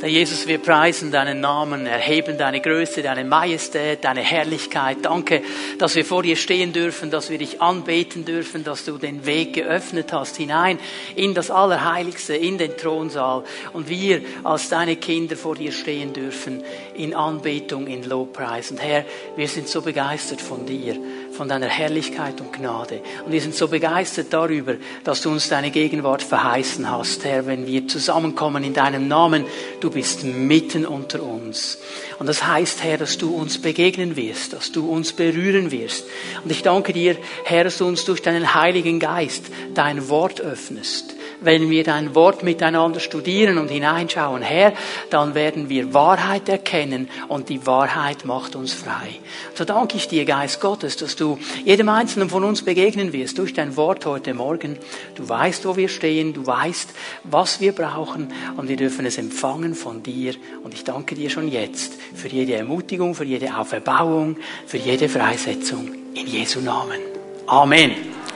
Herr Jesus, wir preisen deinen Namen, erheben deine Größe, deine Majestät, deine Herrlichkeit. Danke, dass wir vor dir stehen dürfen, dass wir dich anbeten dürfen, dass du den Weg geöffnet hast hinein in das Allerheiligste, in den Thronsaal und wir als deine Kinder vor dir stehen dürfen in Anbetung, in Lobpreis. Und Herr, wir sind so begeistert von dir von deiner Herrlichkeit und Gnade. Und wir sind so begeistert darüber, dass du uns deine Gegenwart verheißen hast, Herr, wenn wir zusammenkommen in deinem Namen. Du bist mitten unter uns. Und das heißt, Herr, dass du uns begegnen wirst, dass du uns berühren wirst. Und ich danke dir, Herr, dass du uns durch deinen Heiligen Geist dein Wort öffnest wenn wir dein Wort miteinander studieren und hineinschauen, Herr, dann werden wir Wahrheit erkennen und die Wahrheit macht uns frei. So danke ich dir, Geist Gottes, dass du jedem Einzelnen von uns begegnen wirst durch dein Wort heute Morgen. Du weißt, wo wir stehen, du weißt, was wir brauchen und wir dürfen es empfangen von dir. Und ich danke dir schon jetzt für jede Ermutigung, für jede Auferbauung, für jede Freisetzung. In Jesu Namen. Amen.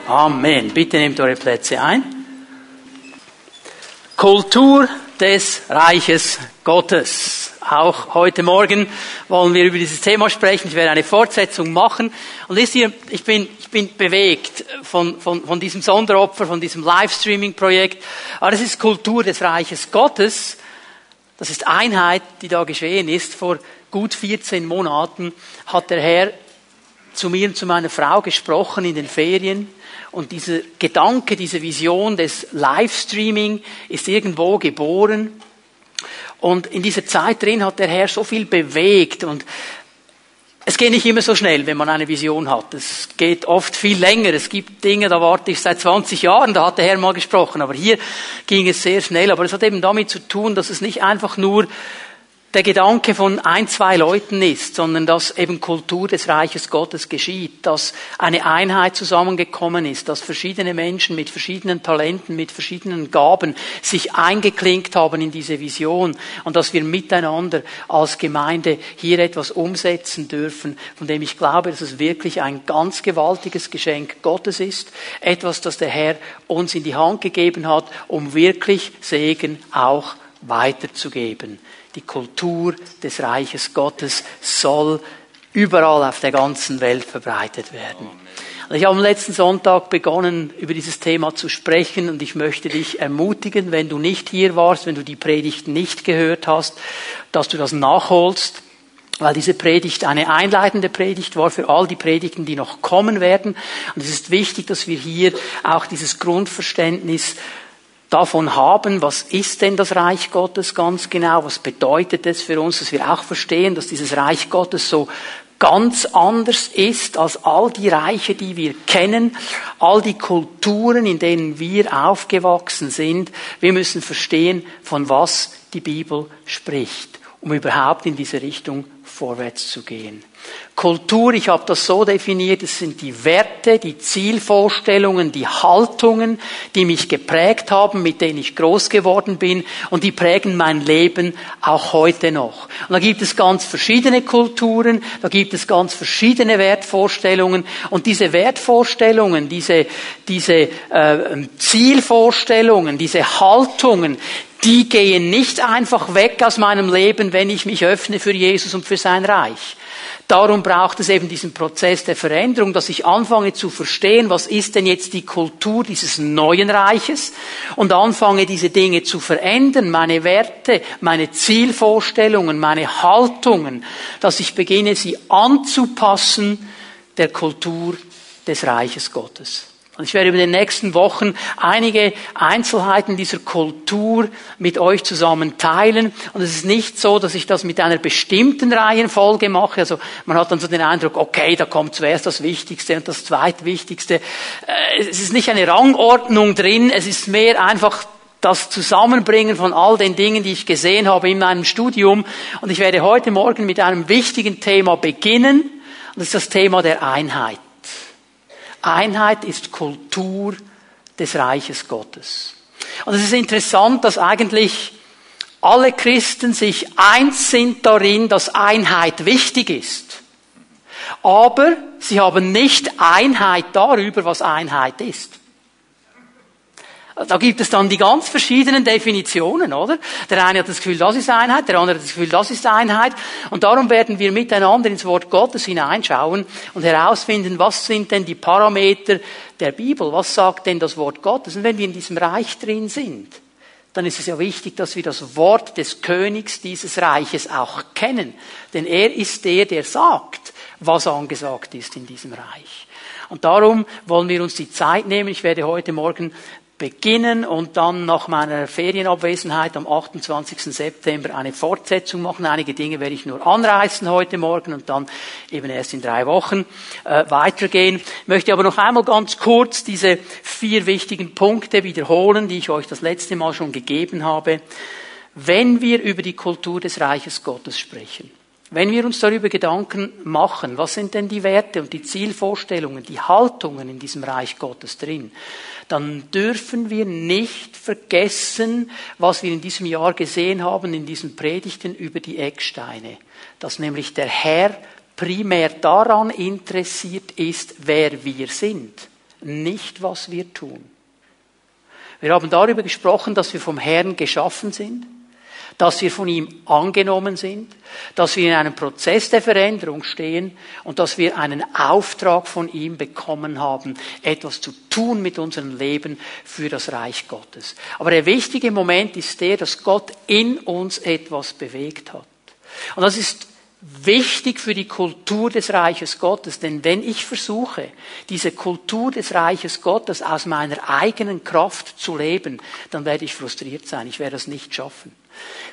Amen. Bitte nehmt eure Plätze ein. Kultur des Reiches Gottes. Auch heute Morgen wollen wir über dieses Thema sprechen. Ich werde eine Fortsetzung machen. Und wisst ihr, ich bin, ich bin bewegt von, von, von diesem Sonderopfer, von diesem Livestreaming-Projekt. Aber das ist Kultur des Reiches Gottes. Das ist Einheit, die da geschehen ist. Vor gut 14 Monaten hat der Herr zu mir und zu meiner Frau gesprochen in den Ferien. Und dieser Gedanke, diese Vision des Livestreaming ist irgendwo geboren. Und in dieser Zeit drin hat der Herr so viel bewegt und es geht nicht immer so schnell, wenn man eine Vision hat. Es geht oft viel länger. Es gibt Dinge, da warte ich seit 20 Jahren, da hat der Herr mal gesprochen. Aber hier ging es sehr schnell. Aber es hat eben damit zu tun, dass es nicht einfach nur der Gedanke von ein, zwei Leuten ist, sondern dass eben Kultur des Reiches Gottes geschieht, dass eine Einheit zusammengekommen ist, dass verschiedene Menschen mit verschiedenen Talenten, mit verschiedenen Gaben sich eingeklinkt haben in diese Vision und dass wir miteinander als Gemeinde hier etwas umsetzen dürfen, von dem ich glaube, dass es wirklich ein ganz gewaltiges Geschenk Gottes ist, etwas, das der Herr uns in die Hand gegeben hat, um wirklich Segen auch weiterzugeben. Die Kultur des Reiches Gottes soll überall auf der ganzen Welt verbreitet werden. Also ich habe am letzten Sonntag begonnen, über dieses Thema zu sprechen und ich möchte dich ermutigen, wenn du nicht hier warst, wenn du die Predigt nicht gehört hast, dass du das nachholst, weil diese Predigt eine einleitende Predigt war für all die Predigten, die noch kommen werden. Und es ist wichtig, dass wir hier auch dieses Grundverständnis davon haben, was ist denn das Reich Gottes ganz genau, was bedeutet es für uns, dass wir auch verstehen, dass dieses Reich Gottes so ganz anders ist als all die Reiche, die wir kennen, all die Kulturen, in denen wir aufgewachsen sind. Wir müssen verstehen, von was die Bibel spricht, um überhaupt in diese Richtung vorwärts zu gehen. Kultur, ich habe das so definiert, es sind die Werte, die Zielvorstellungen, die Haltungen, die mich geprägt haben, mit denen ich groß geworden bin und die prägen mein Leben auch heute noch. Und da gibt es ganz verschiedene Kulturen, da gibt es ganz verschiedene Wertvorstellungen und diese Wertvorstellungen, diese, diese äh, Zielvorstellungen, diese Haltungen, die gehen nicht einfach weg aus meinem Leben, wenn ich mich öffne für Jesus und für sein Reich. Darum braucht es eben diesen Prozess der Veränderung, dass ich anfange zu verstehen, was ist denn jetzt die Kultur dieses neuen Reiches und anfange diese Dinge zu verändern, meine Werte, meine Zielvorstellungen, meine Haltungen, dass ich beginne, sie anzupassen der Kultur des Reiches Gottes. Und ich werde über die nächsten Wochen einige Einzelheiten dieser Kultur mit euch zusammen teilen. Und es ist nicht so, dass ich das mit einer bestimmten Reihenfolge mache. Also man hat dann so den Eindruck, okay, da kommt zuerst das Wichtigste und das Zweitwichtigste. Äh, es ist nicht eine Rangordnung drin. Es ist mehr einfach das Zusammenbringen von all den Dingen, die ich gesehen habe in meinem Studium. Und ich werde heute Morgen mit einem wichtigen Thema beginnen. Und das ist das Thema der Einheit. Einheit ist Kultur des Reiches Gottes. Und es ist interessant, dass eigentlich alle Christen sich eins sind darin, dass Einheit wichtig ist. Aber sie haben nicht Einheit darüber, was Einheit ist. Da gibt es dann die ganz verschiedenen Definitionen, oder? Der eine hat das Gefühl, das ist Einheit, der andere hat das Gefühl, das ist Einheit. Und darum werden wir miteinander ins Wort Gottes hineinschauen und herausfinden, was sind denn die Parameter der Bibel? Was sagt denn das Wort Gottes? Und wenn wir in diesem Reich drin sind, dann ist es ja wichtig, dass wir das Wort des Königs dieses Reiches auch kennen. Denn er ist der, der sagt, was angesagt ist in diesem Reich. Und darum wollen wir uns die Zeit nehmen. Ich werde heute Morgen beginnen und dann nach meiner Ferienabwesenheit am 28. September eine Fortsetzung machen. Einige Dinge werde ich nur anreißen heute Morgen und dann eben erst in drei Wochen äh, weitergehen. Ich möchte aber noch einmal ganz kurz diese vier wichtigen Punkte wiederholen, die ich euch das letzte Mal schon gegeben habe. Wenn wir über die Kultur des Reiches Gottes sprechen, wenn wir uns darüber Gedanken machen, was sind denn die Werte und die Zielvorstellungen, die Haltungen in diesem Reich Gottes drin, dann dürfen wir nicht vergessen, was wir in diesem Jahr gesehen haben in diesen Predigten über die Ecksteine, dass nämlich der Herr primär daran interessiert ist, wer wir sind, nicht was wir tun. Wir haben darüber gesprochen, dass wir vom Herrn geschaffen sind, dass wir von ihm angenommen sind, dass wir in einem Prozess der Veränderung stehen und dass wir einen Auftrag von ihm bekommen haben, etwas zu tun mit unserem Leben für das Reich Gottes. Aber der wichtige Moment ist der, dass Gott in uns etwas bewegt hat. Und das ist wichtig für die Kultur des Reiches Gottes, denn wenn ich versuche, diese Kultur des Reiches Gottes aus meiner eigenen Kraft zu leben, dann werde ich frustriert sein, ich werde es nicht schaffen.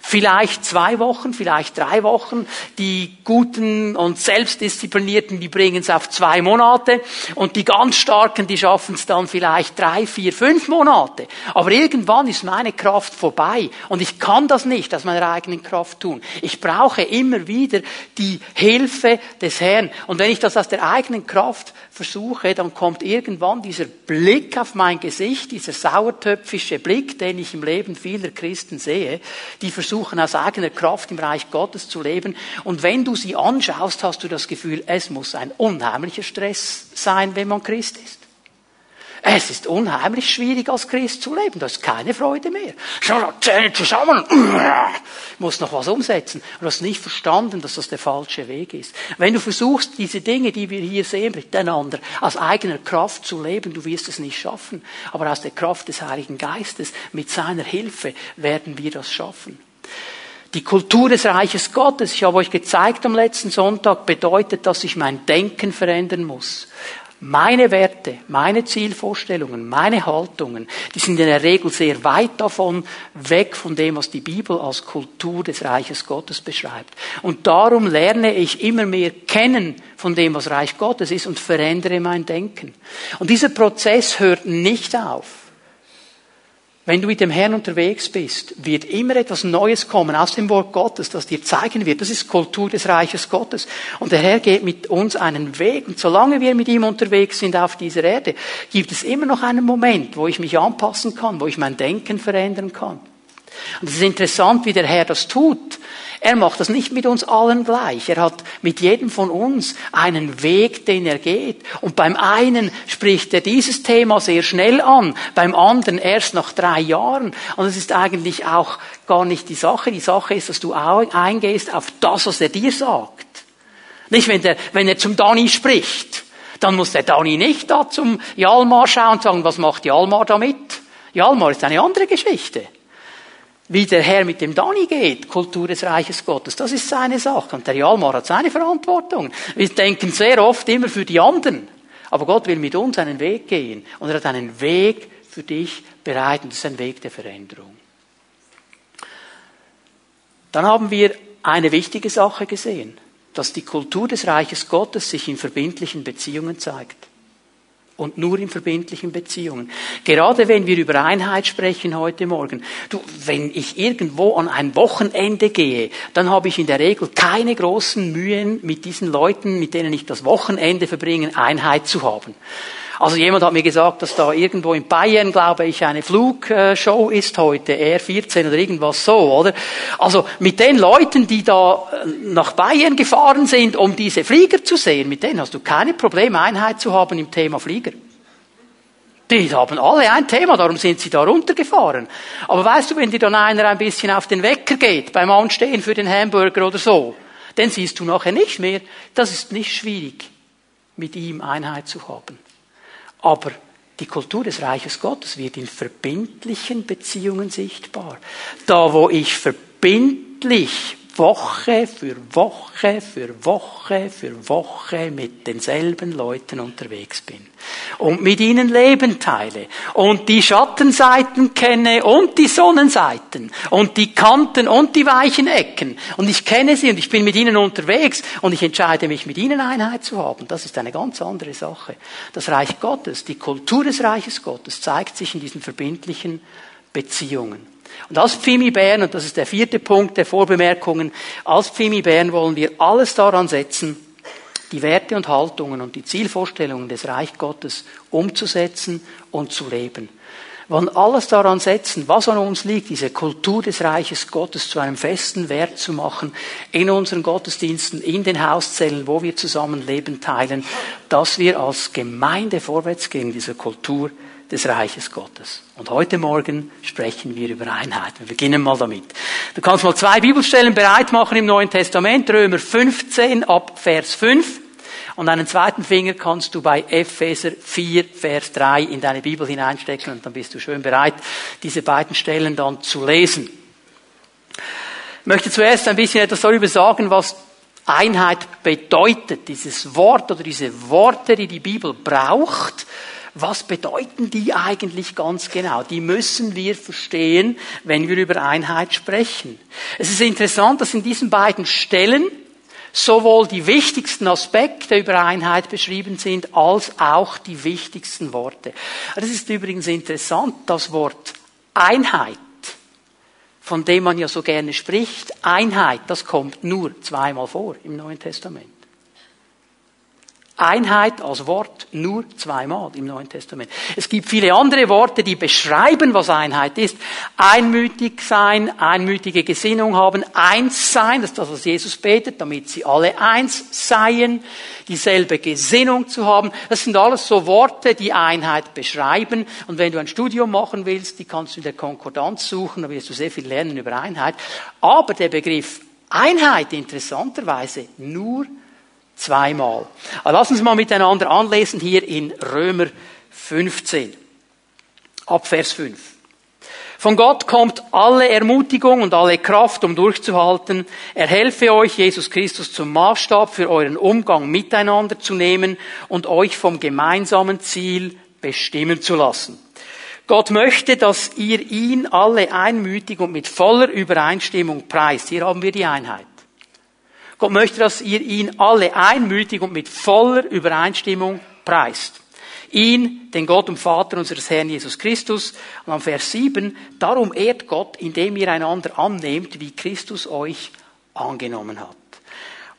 Vielleicht zwei Wochen, vielleicht drei Wochen. Die Guten und Selbstdisziplinierten, die bringen es auf zwei Monate. Und die ganz Starken, die schaffen es dann vielleicht drei, vier, fünf Monate. Aber irgendwann ist meine Kraft vorbei. Und ich kann das nicht aus meiner eigenen Kraft tun. Ich brauche immer wieder die Hilfe des Herrn. Und wenn ich das aus der eigenen Kraft versuche, dann kommt irgendwann dieser Blick auf mein Gesicht, dieser sauertöpfische Blick, den ich im Leben vieler Christen sehe, die versuchen aus eigener Kraft im Reich Gottes zu leben. Und wenn du sie anschaust, hast du das Gefühl, es muss ein unheimlicher Stress sein, wenn man Christ ist. Es ist unheimlich schwierig, als Christ zu leben. Da ist keine Freude mehr. Schau, Zähne zusammen. Du musst noch was umsetzen. Du hast nicht verstanden, dass das der falsche Weg ist. Wenn du versuchst, diese Dinge, die wir hier sehen, miteinander aus eigener Kraft zu leben, du wirst es nicht schaffen. Aber aus der Kraft des Heiligen Geistes, mit seiner Hilfe, werden wir das schaffen. Die Kultur des Reiches Gottes, ich habe euch gezeigt am letzten Sonntag, bedeutet, dass ich mein Denken verändern muss. Meine Werte, meine Zielvorstellungen, meine Haltungen, die sind in der Regel sehr weit davon weg von dem, was die Bibel als Kultur des Reiches Gottes beschreibt. Und darum lerne ich immer mehr kennen von dem, was Reich Gottes ist und verändere mein Denken. Und dieser Prozess hört nicht auf. Wenn du mit dem Herrn unterwegs bist, wird immer etwas Neues kommen aus dem Wort Gottes, das dir zeigen wird. Das ist Kultur des Reiches Gottes. Und der Herr geht mit uns einen Weg. Und solange wir mit ihm unterwegs sind auf dieser Erde, gibt es immer noch einen Moment, wo ich mich anpassen kann, wo ich mein Denken verändern kann. Und es ist interessant, wie der Herr das tut. Er macht das nicht mit uns allen gleich. Er hat mit jedem von uns einen Weg, den er geht. Und beim einen spricht er dieses Thema sehr schnell an, beim anderen erst nach drei Jahren. Und es ist eigentlich auch gar nicht die Sache. Die Sache ist, dass du eingehst auf das, was er dir sagt. Nicht, wenn, der, wenn er zum Dani spricht. Dann muss der Dani nicht da zum Jalmar schauen und sagen, was macht Jalmar damit? Jalmar ist eine andere Geschichte wie der Herr mit dem Dani geht, Kultur des Reiches Gottes, das ist seine Sache. Und der Jalmar hat seine Verantwortung. Wir denken sehr oft immer für die anderen. Aber Gott will mit uns einen Weg gehen. Und er hat einen Weg für dich bereit. Und das ist ein Weg der Veränderung. Dann haben wir eine wichtige Sache gesehen, dass die Kultur des Reiches Gottes sich in verbindlichen Beziehungen zeigt und nur in verbindlichen Beziehungen. Gerade wenn wir über Einheit sprechen heute Morgen. Du, wenn ich irgendwo an ein Wochenende gehe, dann habe ich in der Regel keine großen Mühen mit diesen Leuten, mit denen ich das Wochenende verbringe, Einheit zu haben. Also jemand hat mir gesagt, dass da irgendwo in Bayern, glaube ich, eine Flugshow ist heute, R14 oder irgendwas so, oder? Also mit den Leuten, die da äh, nach Bayern gefahren sind, um diese Flieger zu sehen, mit denen hast du keine Probleme, Einheit zu haben im Thema Flieger. Die haben alle ein Thema, darum sind sie da runtergefahren. Aber weißt du, wenn dir dann einer ein bisschen auf den Wecker geht, beim Anstehen für den Hamburger oder so, den siehst du nachher nicht mehr. Das ist nicht schwierig, mit ihm Einheit zu haben. Aber die Kultur des Reiches Gottes wird in verbindlichen Beziehungen sichtbar. Da, wo ich verbindlich Woche für Woche für Woche für Woche mit denselben Leuten unterwegs bin und mit ihnen Leben teile und die Schattenseiten kenne und die Sonnenseiten und die Kanten und die weichen Ecken und ich kenne sie und ich bin mit ihnen unterwegs und ich entscheide mich mit ihnen Einheit zu haben. Das ist eine ganz andere Sache. Das Reich Gottes, die Kultur des Reiches Gottes zeigt sich in diesen verbindlichen Beziehungen. Und als Pfimi Bern, und das ist der vierte Punkt der Vorbemerkungen, als Pfimi Bern wollen wir alles daran setzen, die Werte und Haltungen und die Zielvorstellungen des Reich Gottes umzusetzen und zu leben. Wir wollen alles daran setzen, was an uns liegt, diese Kultur des Reiches Gottes zu einem festen Wert zu machen, in unseren Gottesdiensten, in den Hauszellen, wo wir zusammen Leben teilen, dass wir als Gemeinde vorwärts gehen, diese Kultur des Reiches Gottes. Und heute Morgen sprechen wir über Einheit. Wir beginnen mal damit. Du kannst mal zwei Bibelstellen bereit machen im Neuen Testament, Römer 15 ab Vers 5. Und einen zweiten Finger kannst du bei Epheser 4, Vers 3 in deine Bibel hineinstecken und dann bist du schön bereit, diese beiden Stellen dann zu lesen. Ich möchte zuerst ein bisschen etwas darüber sagen, was Einheit bedeutet, dieses Wort oder diese Worte, die die Bibel braucht, was bedeuten die eigentlich ganz genau? Die müssen wir verstehen, wenn wir über Einheit sprechen. Es ist interessant, dass in diesen beiden Stellen sowohl die wichtigsten Aspekte über Einheit beschrieben sind, als auch die wichtigsten Worte. Das ist übrigens interessant, das Wort Einheit, von dem man ja so gerne spricht, Einheit, das kommt nur zweimal vor im Neuen Testament. Einheit als Wort nur zweimal im Neuen Testament. Es gibt viele andere Worte, die beschreiben, was Einheit ist. Einmütig sein, einmütige Gesinnung haben, eins sein, das ist das, was Jesus betet, damit sie alle eins seien, dieselbe Gesinnung zu haben. Das sind alles so Worte, die Einheit beschreiben. Und wenn du ein Studium machen willst, die kannst du in der Konkordanz suchen, da wirst du sehr viel lernen über Einheit. Aber der Begriff Einheit interessanterweise nur zweimal. Aber lass uns mal miteinander anlesen hier in Römer 15. Ab Vers 5. Von Gott kommt alle Ermutigung und alle Kraft, um durchzuhalten. Er helfe euch, Jesus Christus zum Maßstab für euren Umgang miteinander zu nehmen und euch vom gemeinsamen Ziel bestimmen zu lassen. Gott möchte, dass ihr ihn alle einmütig und mit voller Übereinstimmung preist. Hier haben wir die Einheit. Gott möchte, dass ihr ihn alle einmütig und mit voller Übereinstimmung preist. Ihn, den Gott und Vater unseres Herrn Jesus Christus. Und am Vers 7, darum ehrt Gott, indem ihr einander annehmt, wie Christus euch angenommen hat.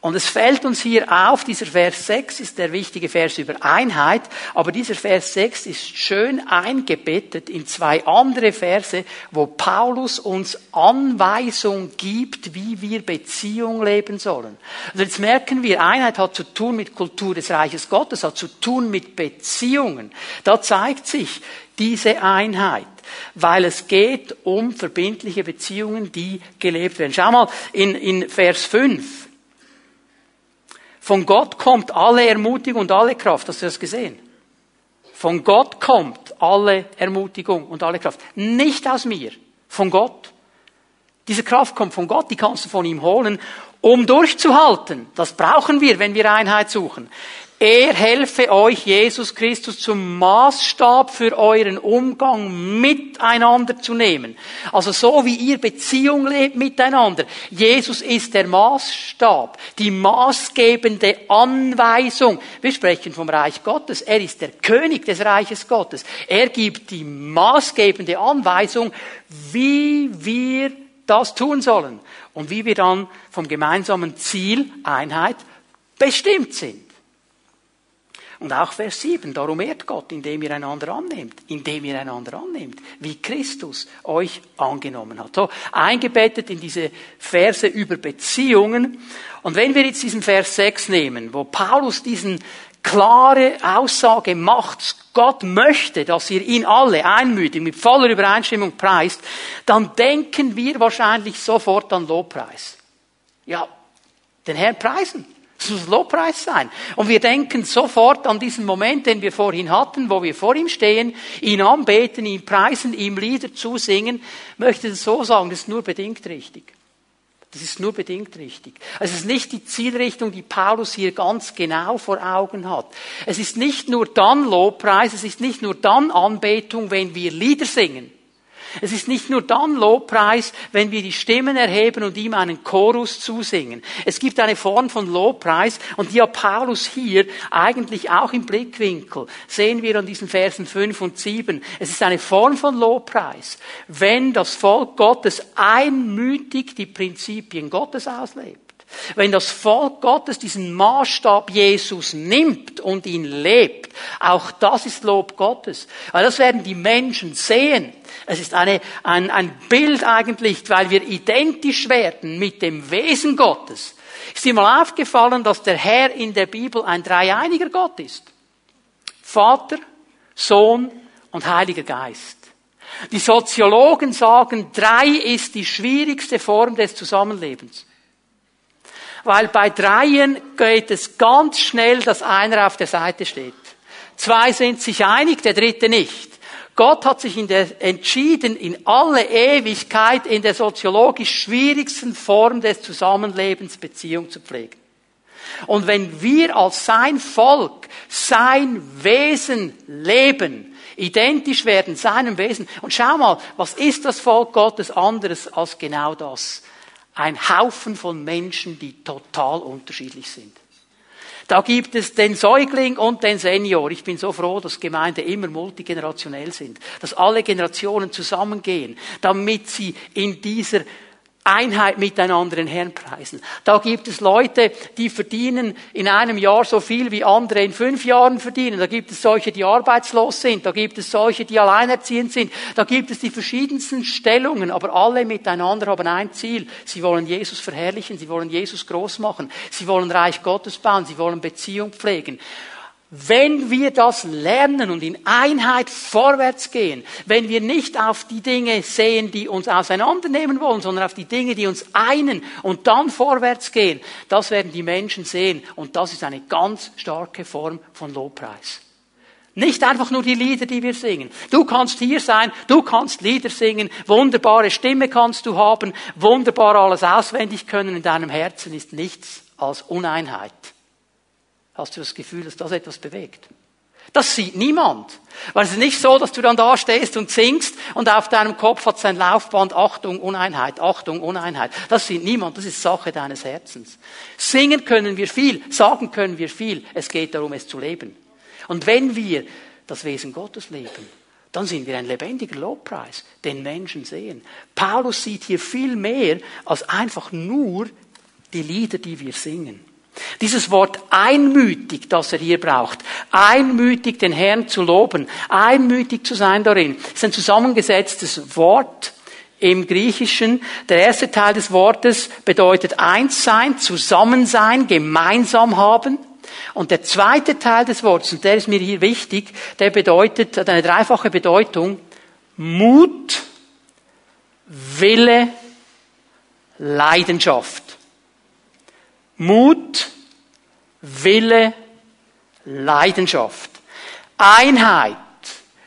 Und es fällt uns hier auf, dieser Vers 6 ist der wichtige Vers über Einheit, aber dieser Vers 6 ist schön eingebettet in zwei andere Verse, wo Paulus uns Anweisung gibt, wie wir Beziehung leben sollen. Also jetzt merken wir, Einheit hat zu tun mit Kultur des Reiches Gottes, hat zu tun mit Beziehungen. Da zeigt sich diese Einheit weil es geht um verbindliche Beziehungen, die gelebt werden. Schau mal in, in Vers 5. Von Gott kommt alle Ermutigung und alle Kraft. Hast du das gesehen? Von Gott kommt alle Ermutigung und alle Kraft. Nicht aus mir. Von Gott. Diese Kraft kommt von Gott, die kannst du von ihm holen, um durchzuhalten. Das brauchen wir, wenn wir Einheit suchen. Er helfe euch, Jesus Christus, zum Maßstab für euren Umgang miteinander zu nehmen. Also so wie ihr Beziehung lebt miteinander. Jesus ist der Maßstab, die maßgebende Anweisung. Wir sprechen vom Reich Gottes. Er ist der König des Reiches Gottes. Er gibt die maßgebende Anweisung, wie wir das tun sollen und wie wir dann vom gemeinsamen Ziel Einheit bestimmt sind. Und auch Vers 7, darum ehrt Gott, indem ihr einander annehmt, indem ihr einander annehmt, wie Christus euch angenommen hat. So, eingebettet in diese Verse über Beziehungen. Und wenn wir jetzt diesen Vers 6 nehmen, wo Paulus diesen klare Aussage macht, Gott möchte, dass ihr ihn alle einmütig mit voller Übereinstimmung preist, dann denken wir wahrscheinlich sofort an Lobpreis. Ja, den Herrn preisen. Das muss Lobpreis sein. Und wir denken sofort an diesen Moment, den wir vorhin hatten, wo wir vor ihm stehen, ihn anbeten, ihn preisen, ihm Lieder zusingen. Ich möchte das so sagen, das ist nur bedingt richtig. Das ist nur bedingt richtig. Es ist nicht die Zielrichtung, die Paulus hier ganz genau vor Augen hat. Es ist nicht nur dann Lobpreis, es ist nicht nur dann Anbetung, wenn wir Lieder singen. Es ist nicht nur dann Lobpreis, wenn wir die Stimmen erheben und ihm einen Chorus zusingen. Es gibt eine Form von Lobpreis und die hat Paulus hier eigentlich auch im Blickwinkel. Sehen wir an diesen Versen 5 und 7. Es ist eine Form von Lobpreis, wenn das Volk Gottes einmütig die Prinzipien Gottes auslebt. Wenn das Volk Gottes diesen Maßstab Jesus nimmt und ihn lebt, auch das ist Lob Gottes. Weil das werden die Menschen sehen. Es ist eine, ein, ein Bild eigentlich, weil wir identisch werden mit dem Wesen Gottes. Ist dir mal aufgefallen, dass der Herr in der Bibel ein dreieiniger Gott ist? Vater, Sohn und Heiliger Geist. Die Soziologen sagen, drei ist die schwierigste Form des Zusammenlebens. Weil bei dreien geht es ganz schnell, dass einer auf der Seite steht. Zwei sind sich einig, der dritte nicht. Gott hat sich der, entschieden, in alle Ewigkeit in der soziologisch schwierigsten Form des Zusammenlebens Beziehung zu pflegen. Und wenn wir als sein Volk, sein Wesen leben, identisch werden, seinem Wesen, und schau mal, was ist das Volk Gottes anderes als genau das? Ein Haufen von Menschen, die total unterschiedlich sind. Da gibt es den Säugling und den Senior. Ich bin so froh, dass Gemeinden immer multigenerationell sind, dass alle Generationen zusammengehen, damit sie in dieser Einheit miteinander den Herrn preisen. Da gibt es Leute, die verdienen in einem Jahr so viel wie andere in fünf Jahren verdienen. Da gibt es solche, die arbeitslos sind. Da gibt es solche, die alleinerziehend sind. Da gibt es die verschiedensten Stellungen. Aber alle miteinander haben ein Ziel. Sie wollen Jesus verherrlichen. Sie wollen Jesus groß machen. Sie wollen Reich Gottes bauen. Sie wollen Beziehung pflegen. Wenn wir das lernen und in Einheit vorwärts gehen, wenn wir nicht auf die Dinge sehen, die uns auseinandernehmen wollen, sondern auf die Dinge, die uns einen und dann vorwärts gehen, das werden die Menschen sehen und das ist eine ganz starke Form von Lobpreis. Nicht einfach nur die Lieder, die wir singen. Du kannst hier sein, du kannst Lieder singen, wunderbare Stimme kannst du haben, wunderbar alles auswendig können, in deinem Herzen ist nichts als Uneinheit. Hast du das Gefühl, dass das etwas bewegt? Das sieht niemand. Weil es ist nicht so, dass du dann da stehst und singst und auf deinem Kopf hat sein Laufband Achtung, Uneinheit, Achtung, Uneinheit. Das sieht niemand, das ist Sache deines Herzens. Singen können wir viel, sagen können wir viel. Es geht darum, es zu leben. Und wenn wir das Wesen Gottes leben, dann sind wir ein lebendiger Lobpreis, den Menschen sehen. Paulus sieht hier viel mehr als einfach nur die Lieder, die wir singen. Dieses Wort einmütig, das er hier braucht, einmütig den Herrn zu loben, einmütig zu sein darin, ist ein zusammengesetztes Wort im Griechischen. Der erste Teil des Wortes bedeutet eins sein, zusammen sein, gemeinsam haben. Und der zweite Teil des Wortes, und der ist mir hier wichtig, der bedeutet, hat eine dreifache Bedeutung, Mut, Wille, Leidenschaft. Mut, Wille, Leidenschaft. Einheit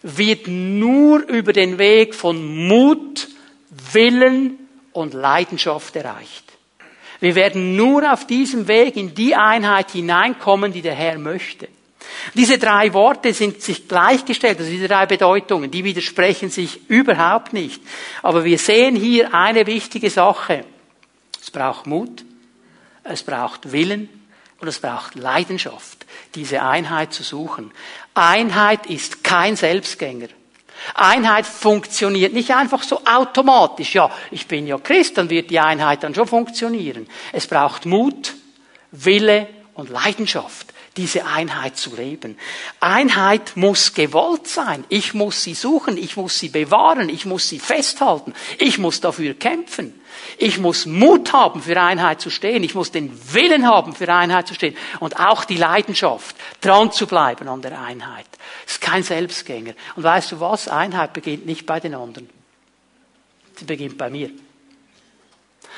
wird nur über den Weg von Mut, Willen und Leidenschaft erreicht. Wir werden nur auf diesem Weg in die Einheit hineinkommen, die der Herr möchte. Diese drei Worte sind sich gleichgestellt, also diese drei Bedeutungen, die widersprechen sich überhaupt nicht. Aber wir sehen hier eine wichtige Sache. Es braucht Mut, es braucht Willen und es braucht Leidenschaft, diese Einheit zu suchen. Einheit ist kein Selbstgänger. Einheit funktioniert nicht einfach so automatisch. Ja, ich bin ja Christ, dann wird die Einheit dann schon funktionieren. Es braucht Mut, Wille und Leidenschaft, diese Einheit zu leben. Einheit muss gewollt sein. Ich muss sie suchen, ich muss sie bewahren, ich muss sie festhalten, ich muss dafür kämpfen. Ich muss Mut haben, für Einheit zu stehen. Ich muss den Willen haben, für Einheit zu stehen. Und auch die Leidenschaft, dran zu bleiben an der Einheit. Es ist kein Selbstgänger. Und weißt du was? Einheit beginnt nicht bei den anderen. Sie beginnt bei mir.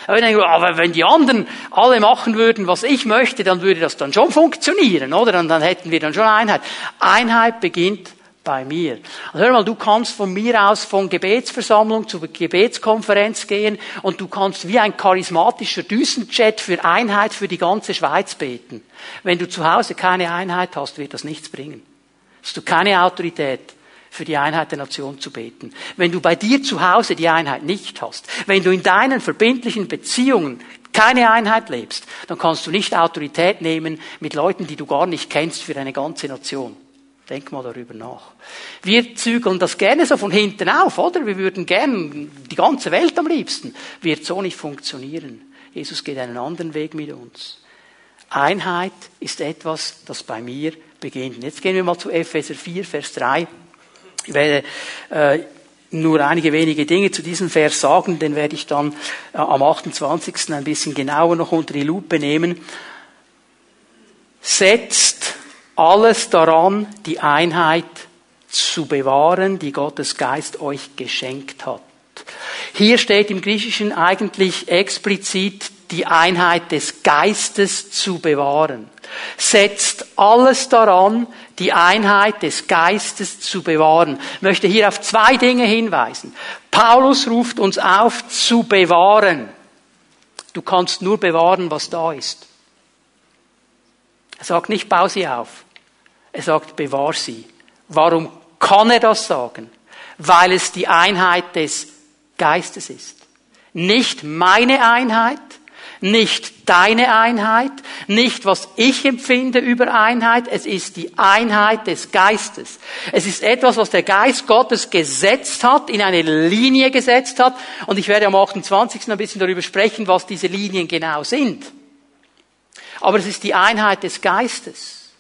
Aber denke, aber wenn die anderen alle machen würden, was ich möchte, dann würde das dann schon funktionieren, oder? Und dann hätten wir dann schon Einheit. Einheit beginnt bei mir. Also hör mal, du kannst von mir aus von Gebetsversammlung zu Gebetskonferenz gehen und du kannst wie ein charismatischer Düsenjet für Einheit für die ganze Schweiz beten. Wenn du zu Hause keine Einheit hast, wird das nichts bringen. Hast du keine Autorität für die Einheit der Nation zu beten. Wenn du bei dir zu Hause die Einheit nicht hast, wenn du in deinen verbindlichen Beziehungen keine Einheit lebst, dann kannst du nicht Autorität nehmen mit Leuten, die du gar nicht kennst für eine ganze Nation. Denk mal darüber nach. Wir zügeln das gerne so von hinten auf, oder? Wir würden gern die ganze Welt am liebsten. Wird so nicht funktionieren. Jesus geht einen anderen Weg mit uns. Einheit ist etwas, das bei mir beginnt. Jetzt gehen wir mal zu Epheser 4, Vers 3. Ich werde äh, nur einige wenige Dinge zu diesem Vers sagen, den werde ich dann äh, am 28. ein bisschen genauer noch unter die Lupe nehmen. Setzt alles daran, die Einheit zu bewahren, die Gottes Geist euch geschenkt hat. Hier steht im Griechischen eigentlich explizit die Einheit des Geistes zu bewahren. Setzt alles daran, die Einheit des Geistes zu bewahren. Ich möchte hier auf zwei Dinge hinweisen. Paulus ruft uns auf zu bewahren. Du kannst nur bewahren, was da ist. Er sagt nicht, bau sie auf. Er sagt, bewahr sie. Warum kann er das sagen? Weil es die Einheit des Geistes ist. Nicht meine Einheit, nicht deine Einheit, nicht was ich empfinde über Einheit, es ist die Einheit des Geistes. Es ist etwas, was der Geist Gottes gesetzt hat, in eine Linie gesetzt hat. Und ich werde am 28. ein bisschen darüber sprechen, was diese Linien genau sind. Aber es ist die Einheit des Geistes.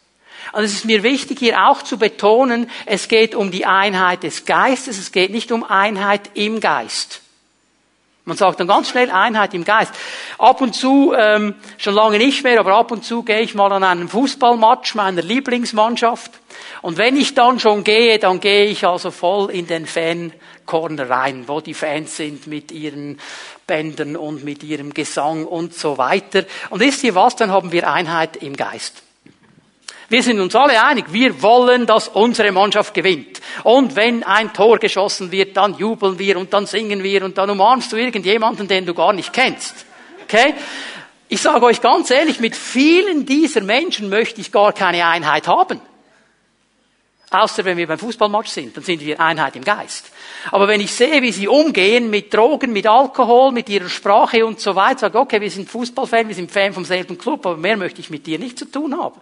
Und es ist mir wichtig, hier auch zu betonen, es geht um die Einheit des Geistes, es geht nicht um Einheit im Geist. Man sagt dann ganz schnell Einheit im Geist. Ab und zu, ähm, schon lange nicht mehr, aber ab und zu gehe ich mal an einen Fußballmatch meiner Lieblingsmannschaft. Und wenn ich dann schon gehe, dann gehe ich also voll in den Fan-Corner rein, wo die Fans sind mit ihren Bändern und mit ihrem Gesang und so weiter. Und wisst ihr was, dann haben wir Einheit im Geist. Wir sind uns alle einig, wir wollen, dass unsere Mannschaft gewinnt. Und wenn ein Tor geschossen wird, dann jubeln wir und dann singen wir und dann umarmst du irgendjemanden, den du gar nicht kennst. Okay? Ich sage euch ganz ehrlich, mit vielen dieser Menschen möchte ich gar keine Einheit haben. Außer wenn wir beim Fußballmatch sind, dann sind wir Einheit im Geist. Aber wenn ich sehe, wie sie umgehen mit Drogen, mit Alkohol, mit ihrer Sprache und so weiter, sage okay, wir sind Fußballfan, wir sind Fan vom selben Club, aber mehr möchte ich mit dir nicht zu tun haben.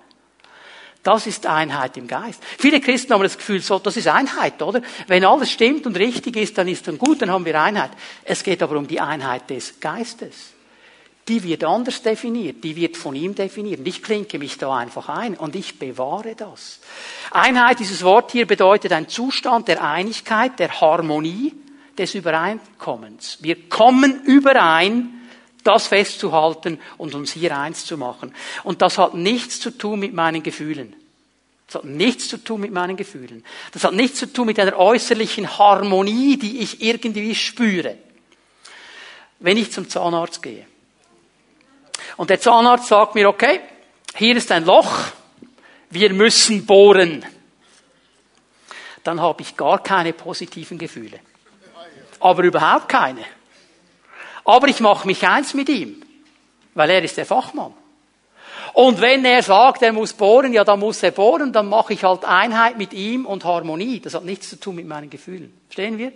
Das ist Einheit im Geist. Viele Christen haben das Gefühl, so, das ist Einheit, oder? Wenn alles stimmt und richtig ist, dann ist dann gut, dann haben wir Einheit. Es geht aber um die Einheit des Geistes. Die wird anders definiert, die wird von ihm definiert. Ich klinke mich da einfach ein und ich bewahre das. Einheit, dieses Wort hier bedeutet ein Zustand der Einigkeit, der Harmonie, des Übereinkommens. Wir kommen überein, das festzuhalten und uns hier eins zu machen. Und das hat nichts zu tun mit meinen Gefühlen. Das hat nichts zu tun mit meinen Gefühlen. Das hat nichts zu tun mit einer äußerlichen Harmonie, die ich irgendwie spüre. Wenn ich zum Zahnarzt gehe und der Zahnarzt sagt mir, okay, hier ist ein Loch, wir müssen bohren, dann habe ich gar keine positiven Gefühle. Aber überhaupt keine. Aber ich mache mich eins mit ihm, weil er ist der Fachmann. Und wenn er sagt, er muss bohren, ja, dann muss er bohren, dann mache ich halt Einheit mit ihm und Harmonie. Das hat nichts zu tun mit meinen Gefühlen. Verstehen wir?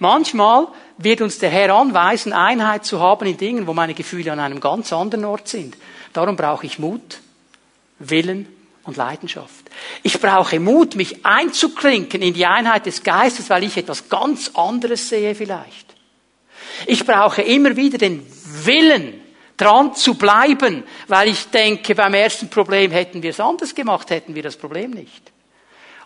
Manchmal wird uns der Herr anweisen, Einheit zu haben in Dingen, wo meine Gefühle an einem ganz anderen Ort sind. Darum brauche ich Mut, Willen und Leidenschaft. Ich brauche Mut, mich einzuklinken in die Einheit des Geistes, weil ich etwas ganz anderes sehe vielleicht. Ich brauche immer wieder den Willen, dran zu bleiben, weil ich denke, beim ersten Problem hätten wir es anders gemacht, hätten wir das Problem nicht.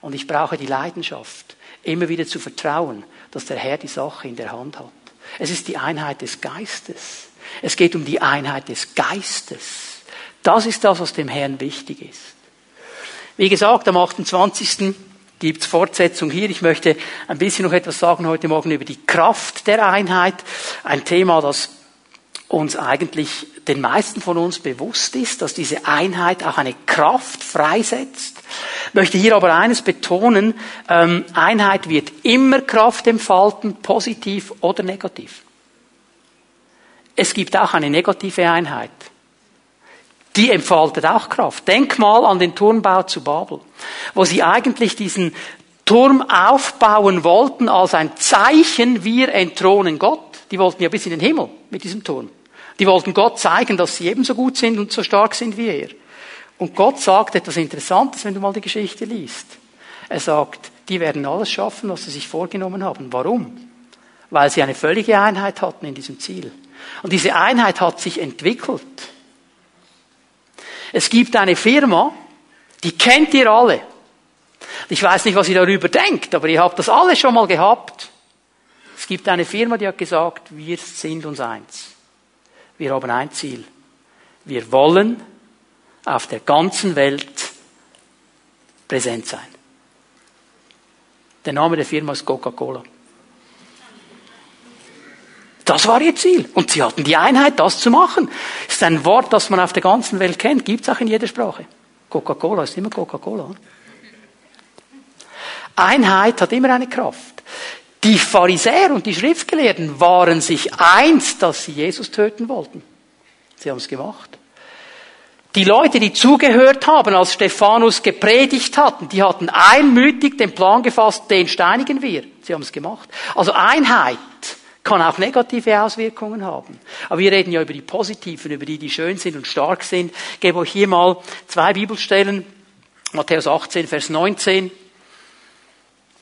Und ich brauche die Leidenschaft, immer wieder zu vertrauen, dass der Herr die Sache in der Hand hat. Es ist die Einheit des Geistes. Es geht um die Einheit des Geistes. Das ist das, was dem Herrn wichtig ist. Wie gesagt, am 28. gibt es Fortsetzung hier. Ich möchte ein bisschen noch etwas sagen heute Morgen über die Kraft der Einheit. Ein Thema, das uns eigentlich den meisten von uns bewusst ist, dass diese Einheit auch eine Kraft freisetzt. Ich möchte hier aber eines betonen, ähm, Einheit wird immer Kraft entfalten, positiv oder negativ. Es gibt auch eine negative Einheit. Die entfaltet auch Kraft. Denk mal an den Turmbau zu Babel, wo sie eigentlich diesen Turm aufbauen wollten als ein Zeichen, wir entthronen Gott. Die wollten ja bis in den Himmel mit diesem Turm. Die wollten Gott zeigen, dass sie ebenso gut sind und so stark sind wie er. Und Gott sagt etwas Interessantes, wenn du mal die Geschichte liest. Er sagt, die werden alles schaffen, was sie sich vorgenommen haben. Warum? Weil sie eine völlige Einheit hatten in diesem Ziel. Und diese Einheit hat sich entwickelt. Es gibt eine Firma, die kennt ihr alle. Ich weiß nicht, was ihr darüber denkt, aber ihr habt das alle schon mal gehabt. Es gibt eine Firma, die hat gesagt, wir sind uns eins. Wir haben ein Ziel. Wir wollen auf der ganzen Welt präsent sein. Der Name der Firma ist Coca-Cola. Das war ihr Ziel. Und sie hatten die Einheit, das zu machen. Das ist ein Wort, das man auf der ganzen Welt kennt, gibt es auch in jeder Sprache. Coca-Cola ist immer Coca-Cola. Einheit hat immer eine Kraft. Die Pharisäer und die Schriftgelehrten waren sich eins, dass sie Jesus töten wollten. Sie haben es gemacht. Die Leute, die zugehört haben, als Stephanus gepredigt hatten, die hatten einmütig den Plan gefasst, den steinigen wir. Sie haben es gemacht. Also Einheit kann auch negative Auswirkungen haben. Aber wir reden ja über die positiven, über die, die schön sind und stark sind. Ich gebe euch hier mal zwei Bibelstellen. Matthäus 18, Vers 19.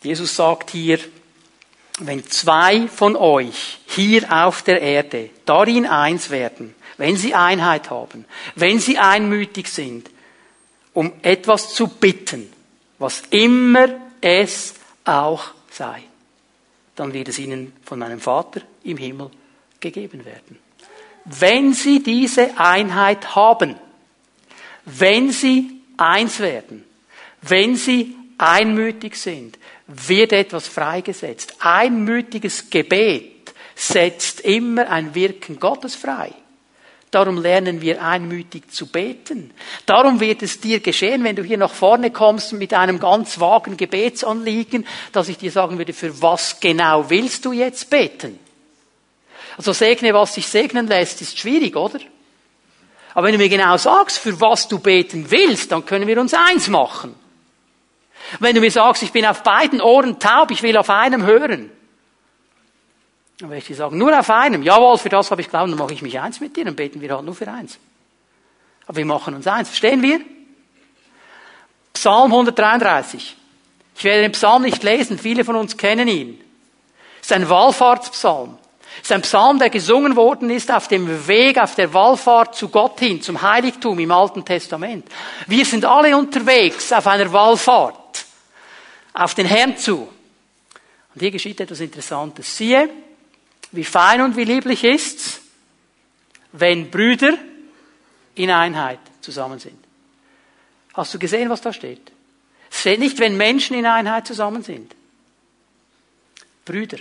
Jesus sagt hier, wenn zwei von euch hier auf der Erde darin eins werden, wenn sie Einheit haben, wenn sie einmütig sind, um etwas zu bitten, was immer es auch sei, dann wird es ihnen von meinem Vater im Himmel gegeben werden. Wenn sie diese Einheit haben, wenn sie eins werden, wenn sie einmütig sind, wird etwas freigesetzt. Einmütiges Gebet setzt immer ein Wirken Gottes frei. Darum lernen wir einmütig zu beten. Darum wird es dir geschehen, wenn du hier nach vorne kommst mit einem ganz vagen Gebetsanliegen, dass ich dir sagen würde, für was genau willst du jetzt beten? Also segne, was sich segnen lässt, ist schwierig, oder? Aber wenn du mir genau sagst, für was du beten willst, dann können wir uns eins machen. Wenn du mir sagst, ich bin auf beiden Ohren taub, ich will auf einem hören, dann werde ich dir sagen, nur auf einem. Jawohl, für das habe ich glauben, dann mache ich mich eins mit dir, dann beten wir halt nur für eins. Aber wir machen uns eins. Verstehen wir? Psalm 133. Ich werde den Psalm nicht lesen, viele von uns kennen ihn. Es ist ein Wallfahrtspsalm. Es ist ein Psalm, der gesungen worden ist auf dem Weg, auf der Wallfahrt zu Gott hin, zum Heiligtum im Alten Testament. Wir sind alle unterwegs auf einer Wallfahrt auf den Herrn zu. Und hier geschieht etwas Interessantes. Siehe, wie fein und wie lieblich ist's, wenn Brüder in Einheit zusammen sind. Hast du gesehen, was da steht? Es steht nicht, wenn Menschen in Einheit zusammen sind. Brüder,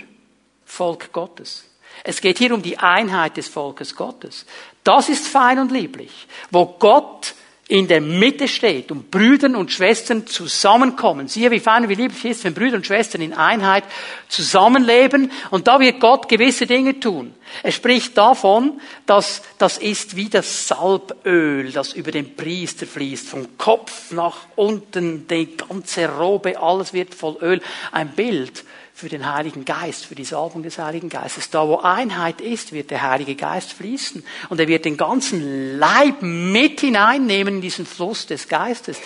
Volk Gottes. Es geht hier um die Einheit des Volkes Gottes. Das ist fein und lieblich, wo Gott in der Mitte steht und Brüdern und Schwestern zusammenkommen. Siehe, wie fein wie lieblich ist, wenn Brüder und Schwestern in Einheit zusammenleben. Und da wird Gott gewisse Dinge tun. Er spricht davon, dass das ist wie das Salböl, das über den Priester fließt, vom Kopf nach unten, die ganze Robe, alles wird voll Öl. Ein Bild für den Heiligen Geist, für die Salbung des Heiligen Geistes. Da, wo Einheit ist, wird der Heilige Geist fließen und er wird den ganzen Leib mit hineinnehmen in diesen Fluss des Geistes.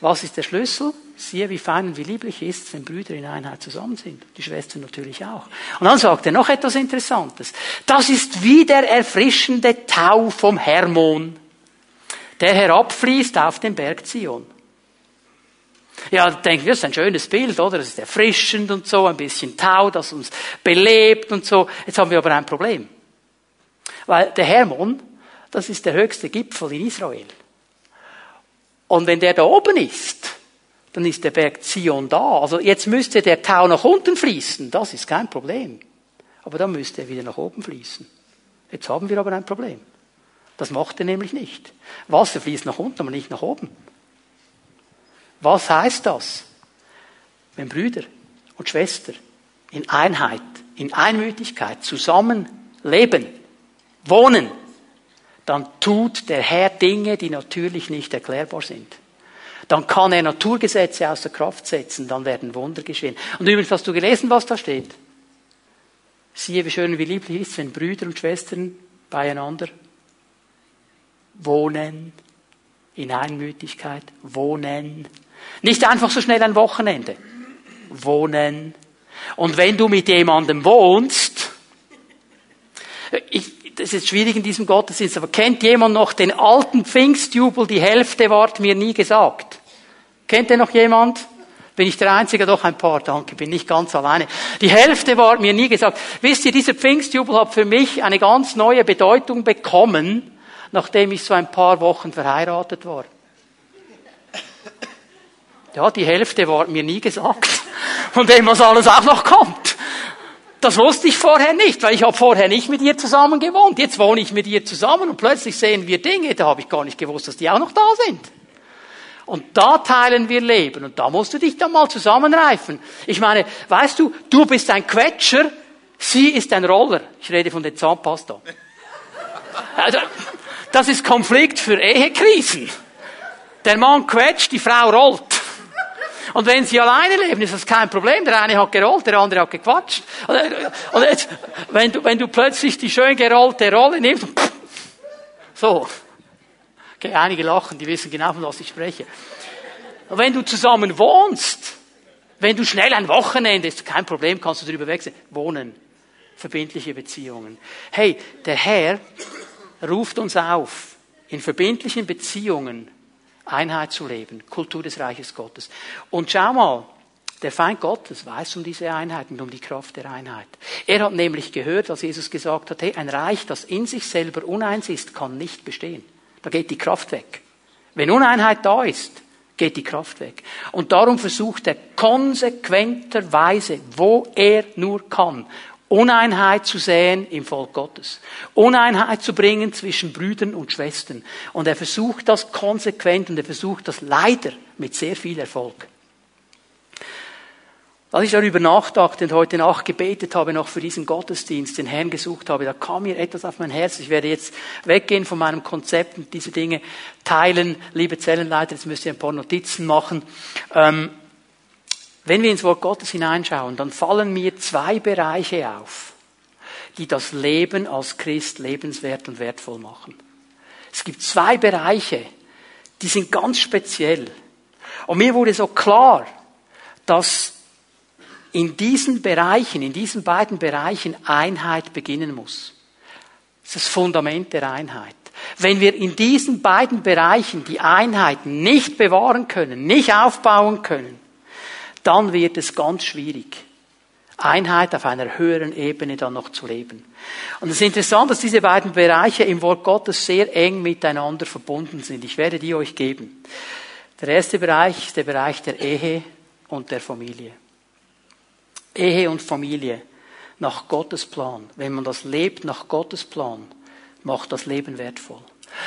Was ist der Schlüssel? Siehe, wie fein und wie lieblich ist, wenn Brüder in Einheit zusammen sind. Die Schwestern natürlich auch. Und dann sagt er noch etwas Interessantes. Das ist wie der erfrischende Tau vom Hermon, der herabfließt auf den Berg Zion. Ja, denken wir, das ist ein schönes Bild, oder? Das ist erfrischend und so, ein bisschen Tau, das uns belebt und so. Jetzt haben wir aber ein Problem. Weil der Hermon, das ist der höchste Gipfel in Israel. Und wenn der da oben ist, dann ist der Berg Zion da. Also jetzt müsste der Tau nach unten fließen. Das ist kein Problem. Aber dann müsste er wieder nach oben fließen. Jetzt haben wir aber ein Problem. Das macht er nämlich nicht. Wasser fließt nach unten, aber nicht nach oben. Was heißt das? Wenn Brüder und Schwestern in Einheit, in Einmütigkeit zusammen leben, wohnen, dann tut der Herr Dinge, die natürlich nicht erklärbar sind. Dann kann er Naturgesetze außer Kraft setzen, dann werden Wunder geschehen. Und übrigens hast du gelesen, was da steht. Siehe, wie schön und wie lieblich ist, wenn Brüder und Schwestern beieinander wohnen, in Einmütigkeit, wohnen. Nicht einfach so schnell ein Wochenende. Wohnen. Und wenn du mit jemandem wohnst, ich, das ist schwierig in diesem Gottesdienst, aber kennt jemand noch den alten Pfingstjubel, die Hälfte ward mir nie gesagt? Kennt ihr noch jemand? Bin ich der Einzige? Doch ein paar, danke, bin nicht ganz alleine. Die Hälfte war mir nie gesagt. Wisst ihr, dieser Pfingstjubel hat für mich eine ganz neue Bedeutung bekommen, nachdem ich so ein paar Wochen verheiratet war. Ja, die Hälfte war mir nie gesagt, von dem was alles auch noch kommt. Das wusste ich vorher nicht, weil ich habe vorher nicht mit ihr zusammen gewohnt. Jetzt wohne ich mit ihr zusammen und plötzlich sehen wir Dinge, da habe ich gar nicht gewusst, dass die auch noch da sind. Und da teilen wir Leben und da musst du dich dann mal zusammenreifen. Ich meine, weißt du, du bist ein Quetscher, sie ist ein Roller. Ich rede von der Zahnpasta. Also, das ist Konflikt für Ehekrisen. Der Mann quetscht, die Frau rollt. Und wenn sie alleine leben, ist das kein Problem. Der eine hat gerollt, der andere hat gequatscht. Und jetzt, wenn du, wenn du plötzlich die schön gerollte Rolle nimmst, so. Okay, einige lachen, die wissen genau, von was ich spreche. Und wenn du zusammen wohnst, wenn du schnell ein Wochenende, ist kein Problem, kannst du darüber wechseln. Wohnen. Verbindliche Beziehungen. Hey, der Herr ruft uns auf, in verbindlichen Beziehungen Einheit zu leben, Kultur des Reiches Gottes. Und schau mal, der Feind Gottes weiß um diese Einheit und um die Kraft der Einheit. Er hat nämlich gehört, als Jesus gesagt hat, hey, ein Reich, das in sich selber uneins ist, kann nicht bestehen. Da geht die Kraft weg. Wenn Uneinheit da ist, geht die Kraft weg. Und darum versucht er konsequenterweise, wo er nur kann, Uneinheit zu säen im Volk Gottes. Uneinheit zu bringen zwischen Brüdern und Schwestern. Und er versucht das konsequent und er versucht das leider mit sehr viel Erfolg. Als ich darüber nachdachte und heute Nacht gebetet habe, noch für diesen Gottesdienst, den Herrn gesucht habe, da kam mir etwas auf mein Herz. Ich werde jetzt weggehen von meinem Konzept und diese Dinge teilen. Liebe Zellenleiter, jetzt müsst ihr ein paar Notizen machen. Ähm, wenn wir ins Wort Gottes hineinschauen, dann fallen mir zwei Bereiche auf, die das Leben als Christ lebenswert und wertvoll machen. Es gibt zwei Bereiche, die sind ganz speziell. Und mir wurde so klar, dass in diesen Bereichen, in diesen beiden Bereichen Einheit beginnen muss. Das ist das Fundament der Einheit. Wenn wir in diesen beiden Bereichen die Einheit nicht bewahren können, nicht aufbauen können, dann wird es ganz schwierig, Einheit auf einer höheren Ebene dann noch zu leben. Und es ist interessant, dass diese beiden Bereiche im Wort Gottes sehr eng miteinander verbunden sind. Ich werde die euch geben. Der erste Bereich ist der Bereich der Ehe und der Familie. Ehe und Familie nach Gottes Plan. Wenn man das lebt nach Gottes Plan, macht das Leben wertvoll.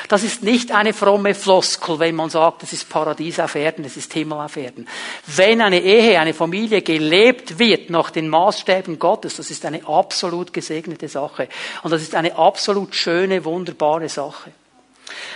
Das ist nicht eine fromme Floskel, wenn man sagt, es ist Paradies auf Erden, es ist Himmel auf Erden. Wenn eine Ehe, eine Familie gelebt wird nach den Maßstäben Gottes, das ist eine absolut gesegnete Sache. Und das ist eine absolut schöne, wunderbare Sache.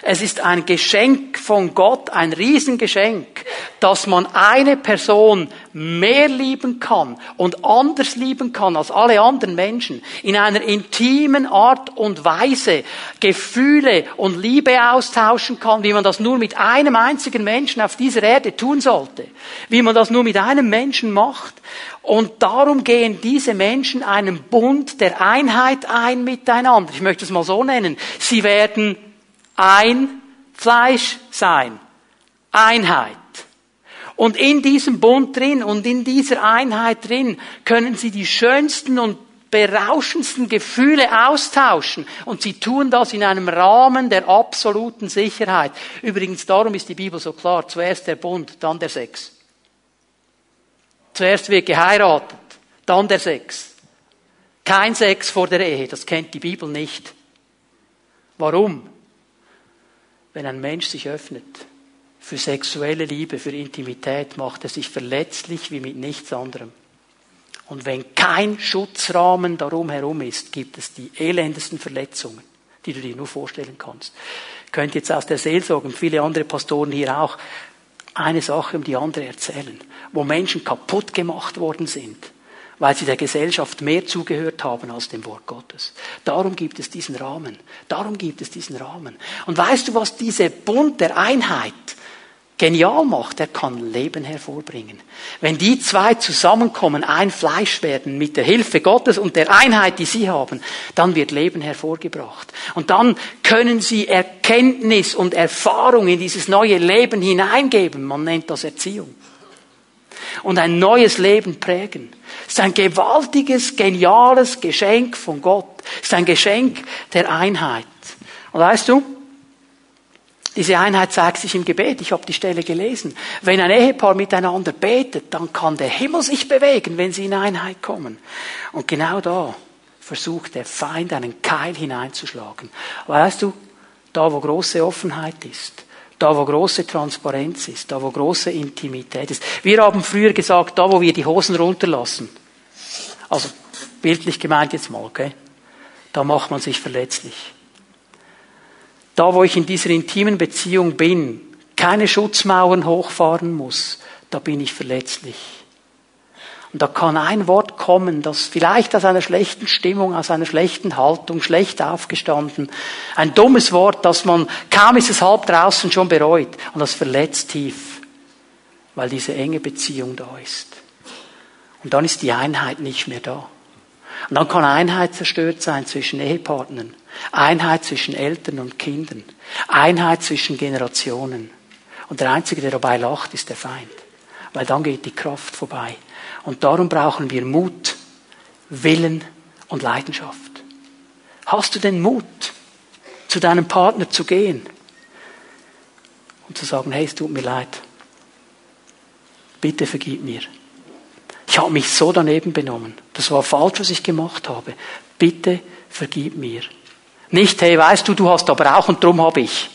Es ist ein Geschenk von Gott, ein Riesengeschenk. dass man eine Person mehr lieben kann und anders lieben kann als alle anderen Menschen, in einer intimen Art und Weise Gefühle und Liebe austauschen kann, wie man das nur mit einem einzigen Menschen auf dieser Erde tun sollte, wie man das nur mit einem Menschen macht. Und darum gehen diese Menschen einen Bund der Einheit ein miteinander. Ich möchte es mal so nennen. Sie werden ein Fleisch sein. Einheit. Und in diesem Bund drin und in dieser Einheit drin können sie die schönsten und berauschendsten Gefühle austauschen. Und sie tun das in einem Rahmen der absoluten Sicherheit. Übrigens, darum ist die Bibel so klar. Zuerst der Bund, dann der Sex. Zuerst wird geheiratet, dann der Sex. Kein Sex vor der Ehe, das kennt die Bibel nicht. Warum? Wenn ein Mensch sich öffnet für sexuelle Liebe, für Intimität, macht er sich verletzlich wie mit nichts anderem. Und wenn kein Schutzrahmen darum herum ist, gibt es die elendesten Verletzungen, die du dir nur vorstellen kannst. Ich könnte jetzt aus der Seelsorge und viele andere Pastoren hier auch eine Sache um die andere erzählen, wo Menschen kaputt gemacht worden sind, weil sie der Gesellschaft mehr zugehört haben als dem Wort Gottes. Darum gibt es diesen Rahmen. Darum gibt es diesen Rahmen. Und weißt du, was diese Bund der Einheit genial macht, er kann Leben hervorbringen. Wenn die zwei zusammenkommen, ein Fleisch werden mit der Hilfe Gottes und der Einheit, die sie haben, dann wird Leben hervorgebracht. Und dann können sie Erkenntnis und Erfahrung in dieses neue Leben hineingeben. Man nennt das Erziehung. Und ein neues Leben prägen. Es ist ein gewaltiges, geniales Geschenk von Gott. Es ist ein Geschenk der Einheit. Und weißt du, diese Einheit zeigt sich im Gebet. Ich habe die Stelle gelesen. Wenn ein Ehepaar miteinander betet, dann kann der Himmel sich bewegen, wenn sie in Einheit kommen. Und genau da versucht der Feind einen Keil hineinzuschlagen. Weißt du, da wo große Offenheit ist, da wo große Transparenz ist, da wo große Intimität ist. Wir haben früher gesagt, da wo wir die Hosen runterlassen. Also bildlich gemeint jetzt mal, okay? Da macht man sich verletzlich da wo ich in dieser intimen Beziehung bin, keine Schutzmauern hochfahren muss, da bin ich verletzlich. Und da kann ein Wort kommen, das vielleicht aus einer schlechten Stimmung, aus einer schlechten Haltung, schlecht aufgestanden, ein dummes Wort, das man kaum ist es halb draußen schon bereut und das verletzt tief, weil diese enge Beziehung da ist. Und dann ist die Einheit nicht mehr da. Und dann kann Einheit zerstört sein zwischen Ehepartnern. Einheit zwischen Eltern und Kindern. Einheit zwischen Generationen. Und der Einzige, der dabei lacht, ist der Feind. Weil dann geht die Kraft vorbei. Und darum brauchen wir Mut, Willen und Leidenschaft. Hast du den Mut, zu deinem Partner zu gehen und zu sagen, hey, es tut mir leid. Bitte vergib mir. Ich habe mich so daneben benommen. Das war falsch, was ich gemacht habe. Bitte vergib mir. Nicht, hey, weißt du, du hast aber auch und drum habe ich.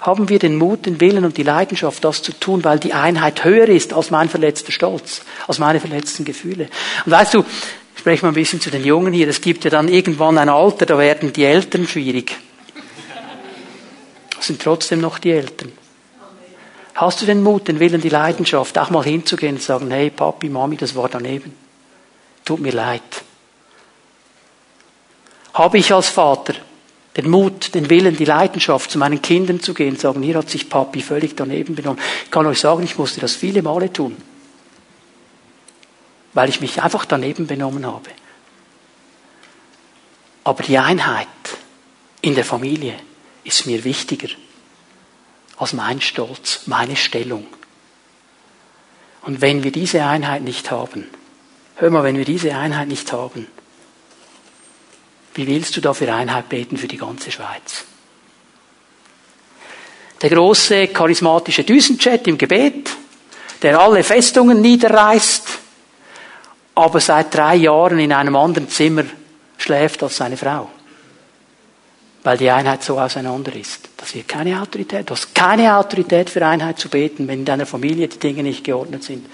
Haben wir den Mut, den Willen und die Leidenschaft, das zu tun, weil die Einheit höher ist als mein verletzter Stolz, als meine verletzten Gefühle. Und weißt du, ich spreche mal ein bisschen zu den Jungen hier, es gibt ja dann irgendwann ein Alter, da werden die Eltern schwierig. Das sind trotzdem noch die Eltern. Hast du den Mut, den Willen, die Leidenschaft, auch mal hinzugehen und sagen, hey Papi, Mami, das war daneben. Tut mir leid. Habe ich als Vater den Mut, den Willen, die Leidenschaft, zu meinen Kindern zu gehen, sagen, hier hat sich Papi völlig daneben benommen. Ich kann euch sagen, ich musste das viele Male tun, weil ich mich einfach daneben benommen habe. Aber die Einheit in der Familie ist mir wichtiger als mein Stolz, meine Stellung. Und wenn wir diese Einheit nicht haben, hör mal, wenn wir diese Einheit nicht haben, wie willst du da für Einheit beten für die ganze Schweiz? Der große charismatische Düsenjet im Gebet, der alle Festungen niederreißt, aber seit drei Jahren in einem anderen Zimmer schläft als seine Frau. Weil die Einheit so auseinander ist. Das wird keine Autorität. Du hast keine Autorität für Einheit zu beten, wenn in deiner Familie die Dinge nicht geordnet sind.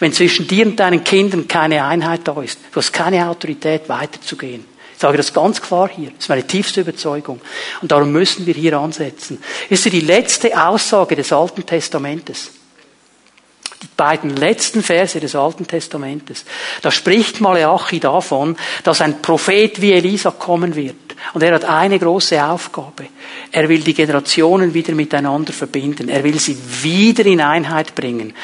Wenn zwischen dir und deinen Kindern keine Einheit da ist. Du hast keine Autorität weiterzugehen. Ich sage das ganz klar hier. Das ist meine tiefste Überzeugung. Und darum müssen wir hier ansetzen. Ist die letzte Aussage des Alten Testamentes. die beiden letzten Verse des Alten Testamentes. Da spricht Malachi davon, dass ein Prophet wie Elisa kommen wird. Und er hat eine große Aufgabe. Er will die Generationen wieder miteinander verbinden. Er will sie wieder in Einheit bringen.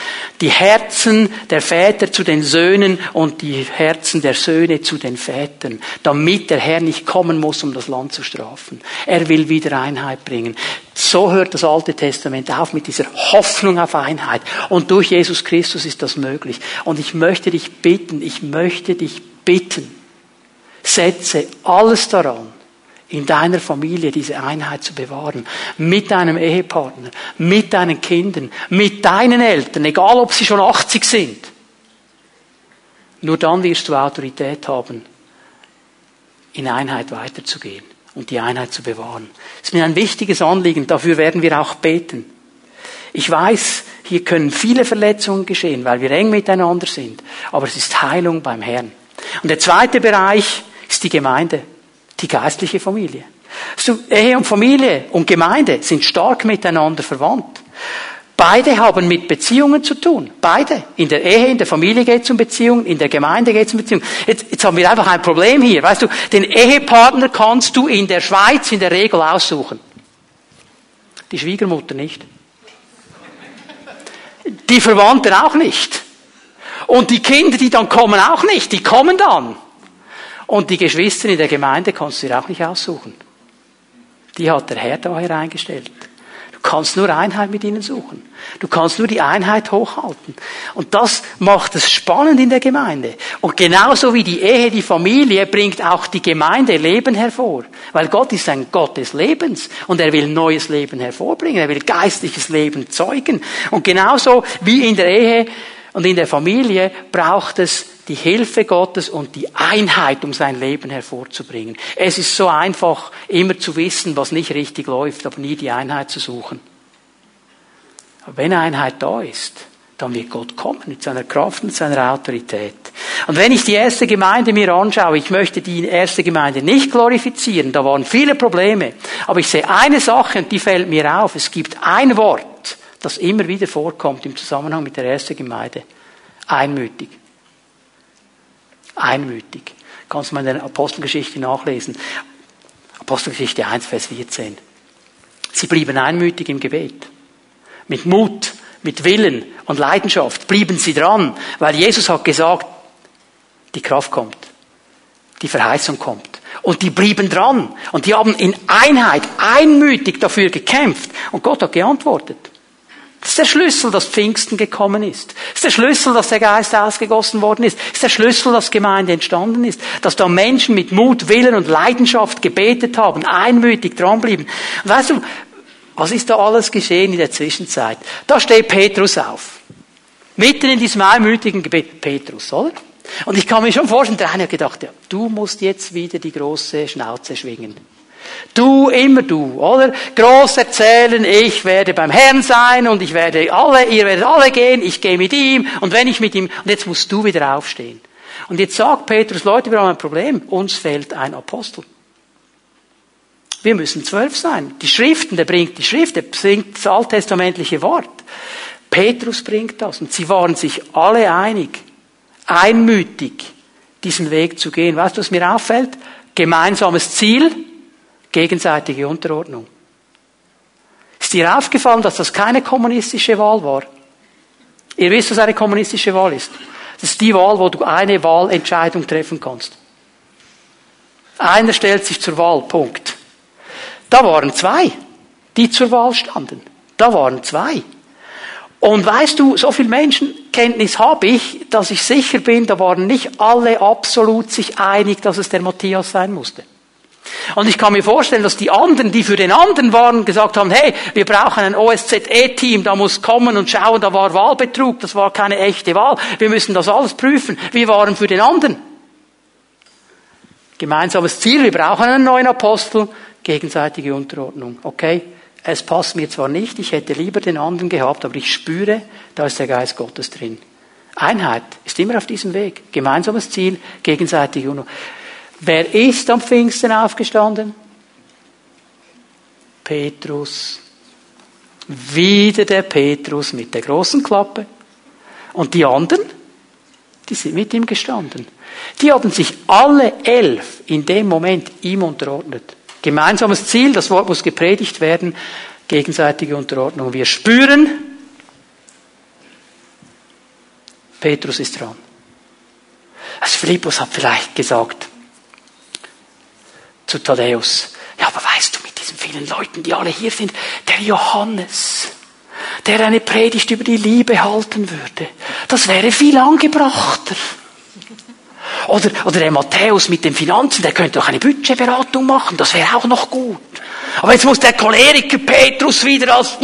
Die Herzen der Väter zu den Söhnen und die Herzen der Söhne zu den Vätern, damit der Herr nicht kommen muss, um das Land zu strafen. Er will wieder Einheit bringen. So hört das Alte Testament auf mit dieser Hoffnung auf Einheit. Und durch Jesus Christus ist das möglich. Und ich möchte dich bitten, ich möchte dich bitten, setze alles daran, in deiner Familie diese Einheit zu bewahren. Mit deinem Ehepartner, mit deinen Kindern, mit deinen Eltern, egal ob sie schon 80 sind. Nur dann wirst du Autorität haben, in Einheit weiterzugehen und die Einheit zu bewahren. Das ist mir ein wichtiges Anliegen, dafür werden wir auch beten. Ich weiß, hier können viele Verletzungen geschehen, weil wir eng miteinander sind, aber es ist Heilung beim Herrn. Und der zweite Bereich ist die Gemeinde die geistliche Familie. So, Ehe und Familie und Gemeinde sind stark miteinander verwandt. Beide haben mit Beziehungen zu tun. Beide. In der Ehe, in der Familie geht es um Beziehungen, in der Gemeinde geht es um Beziehungen. Jetzt, jetzt haben wir einfach ein Problem hier. Weißt du, den Ehepartner kannst du in der Schweiz in der Regel aussuchen. Die Schwiegermutter nicht. Die Verwandten auch nicht. Und die Kinder, die dann kommen, auch nicht. Die kommen dann. Und die Geschwister in der Gemeinde kannst du dir auch nicht aussuchen. Die hat der Herr da hereingestellt. Du kannst nur Einheit mit ihnen suchen. Du kannst nur die Einheit hochhalten. Und das macht es spannend in der Gemeinde. Und genauso wie die Ehe, die Familie, bringt auch die Gemeinde Leben hervor. Weil Gott ist ein Gott des Lebens. Und er will neues Leben hervorbringen. Er will geistliches Leben zeugen. Und genauso wie in der Ehe und in der Familie braucht es die Hilfe Gottes und die Einheit, um sein Leben hervorzubringen. Es ist so einfach, immer zu wissen, was nicht richtig läuft, aber nie die Einheit zu suchen. Aber wenn Einheit da ist, dann wird Gott kommen mit seiner Kraft und seiner Autorität. Und wenn ich die erste Gemeinde mir anschaue, ich möchte die erste Gemeinde nicht glorifizieren, da waren viele Probleme, aber ich sehe eine Sache und die fällt mir auf. Es gibt ein Wort, das immer wieder vorkommt im Zusammenhang mit der ersten Gemeinde. Einmütig einmütig. Kannst du mal in der Apostelgeschichte nachlesen. Apostelgeschichte 1, Vers 14. Sie blieben einmütig im Gebet. Mit Mut, mit Willen und Leidenschaft blieben sie dran, weil Jesus hat gesagt, die Kraft kommt, die Verheißung kommt. Und die blieben dran. Und die haben in Einheit, einmütig dafür gekämpft. Und Gott hat geantwortet. Das ist der Schlüssel, dass Pfingsten gekommen ist. Das ist der Schlüssel, dass der Geist ausgegossen worden ist. Das ist der Schlüssel, dass Gemeinde entstanden ist. Dass da Menschen mit Mut, Willen und Leidenschaft gebetet haben, einmütig dranblieben. Und weißt du, was ist da alles geschehen in der Zwischenzeit? Da steht Petrus auf. Mitten in diesem einmütigen Gebet. Petrus, oder? Und ich kann mir schon vorstellen, der eine hat gedacht, ja, du musst jetzt wieder die große Schnauze schwingen. Du, immer du, oder? Groß erzählen, ich werde beim Herrn sein und ich werde alle, ihr werdet alle gehen, ich gehe mit ihm und wenn ich mit ihm, und jetzt musst du wieder aufstehen. Und jetzt sagt Petrus, Leute, wir haben ein Problem, uns fehlt ein Apostel. Wir müssen zwölf sein. Die Schriften, der bringt die Schrift, der bringt das alttestamentliche Wort. Petrus bringt das und sie waren sich alle einig, einmütig, diesen Weg zu gehen. Weißt du, was mir auffällt? Gemeinsames Ziel, Gegenseitige Unterordnung. Ist dir aufgefallen, dass das keine kommunistische Wahl war? Ihr wisst, was eine kommunistische Wahl ist. Das ist die Wahl, wo du eine Wahlentscheidung treffen kannst. Einer stellt sich zur Wahl, Punkt. Da waren zwei, die zur Wahl standen. Da waren zwei. Und weißt du, so viel Menschenkenntnis habe ich, dass ich sicher bin, da waren nicht alle absolut sich einig, dass es der Matthias sein musste. Und ich kann mir vorstellen, dass die anderen, die für den anderen waren, gesagt haben, hey, wir brauchen ein OSZE-Team, da muss kommen und schauen, da war Wahlbetrug, das war keine echte Wahl, wir müssen das alles prüfen. Wir waren für den anderen. Gemeinsames Ziel, wir brauchen einen neuen Apostel, gegenseitige Unterordnung. Okay, es passt mir zwar nicht, ich hätte lieber den anderen gehabt, aber ich spüre, da ist der Geist Gottes drin. Einheit ist immer auf diesem Weg. Gemeinsames Ziel, gegenseitige Unterordnung. Wer ist am Pfingsten aufgestanden? Petrus. Wieder der Petrus mit der großen Klappe. Und die anderen, die sind mit ihm gestanden. Die haben sich alle elf in dem Moment ihm unterordnet. Gemeinsames Ziel, das Wort muss gepredigt werden, gegenseitige Unterordnung. Wir spüren, Petrus ist dran. Also Philippus hat vielleicht gesagt zu Thaddäus, ja, aber weißt du, mit diesen vielen Leuten, die alle hier sind, der Johannes, der eine Predigt über die Liebe halten würde, das wäre viel angebrachter. Oder, oder der Matthäus mit den Finanzen, der könnte doch eine Budgetberatung machen, das wäre auch noch gut. Aber jetzt muss der Choleriker Petrus wieder als...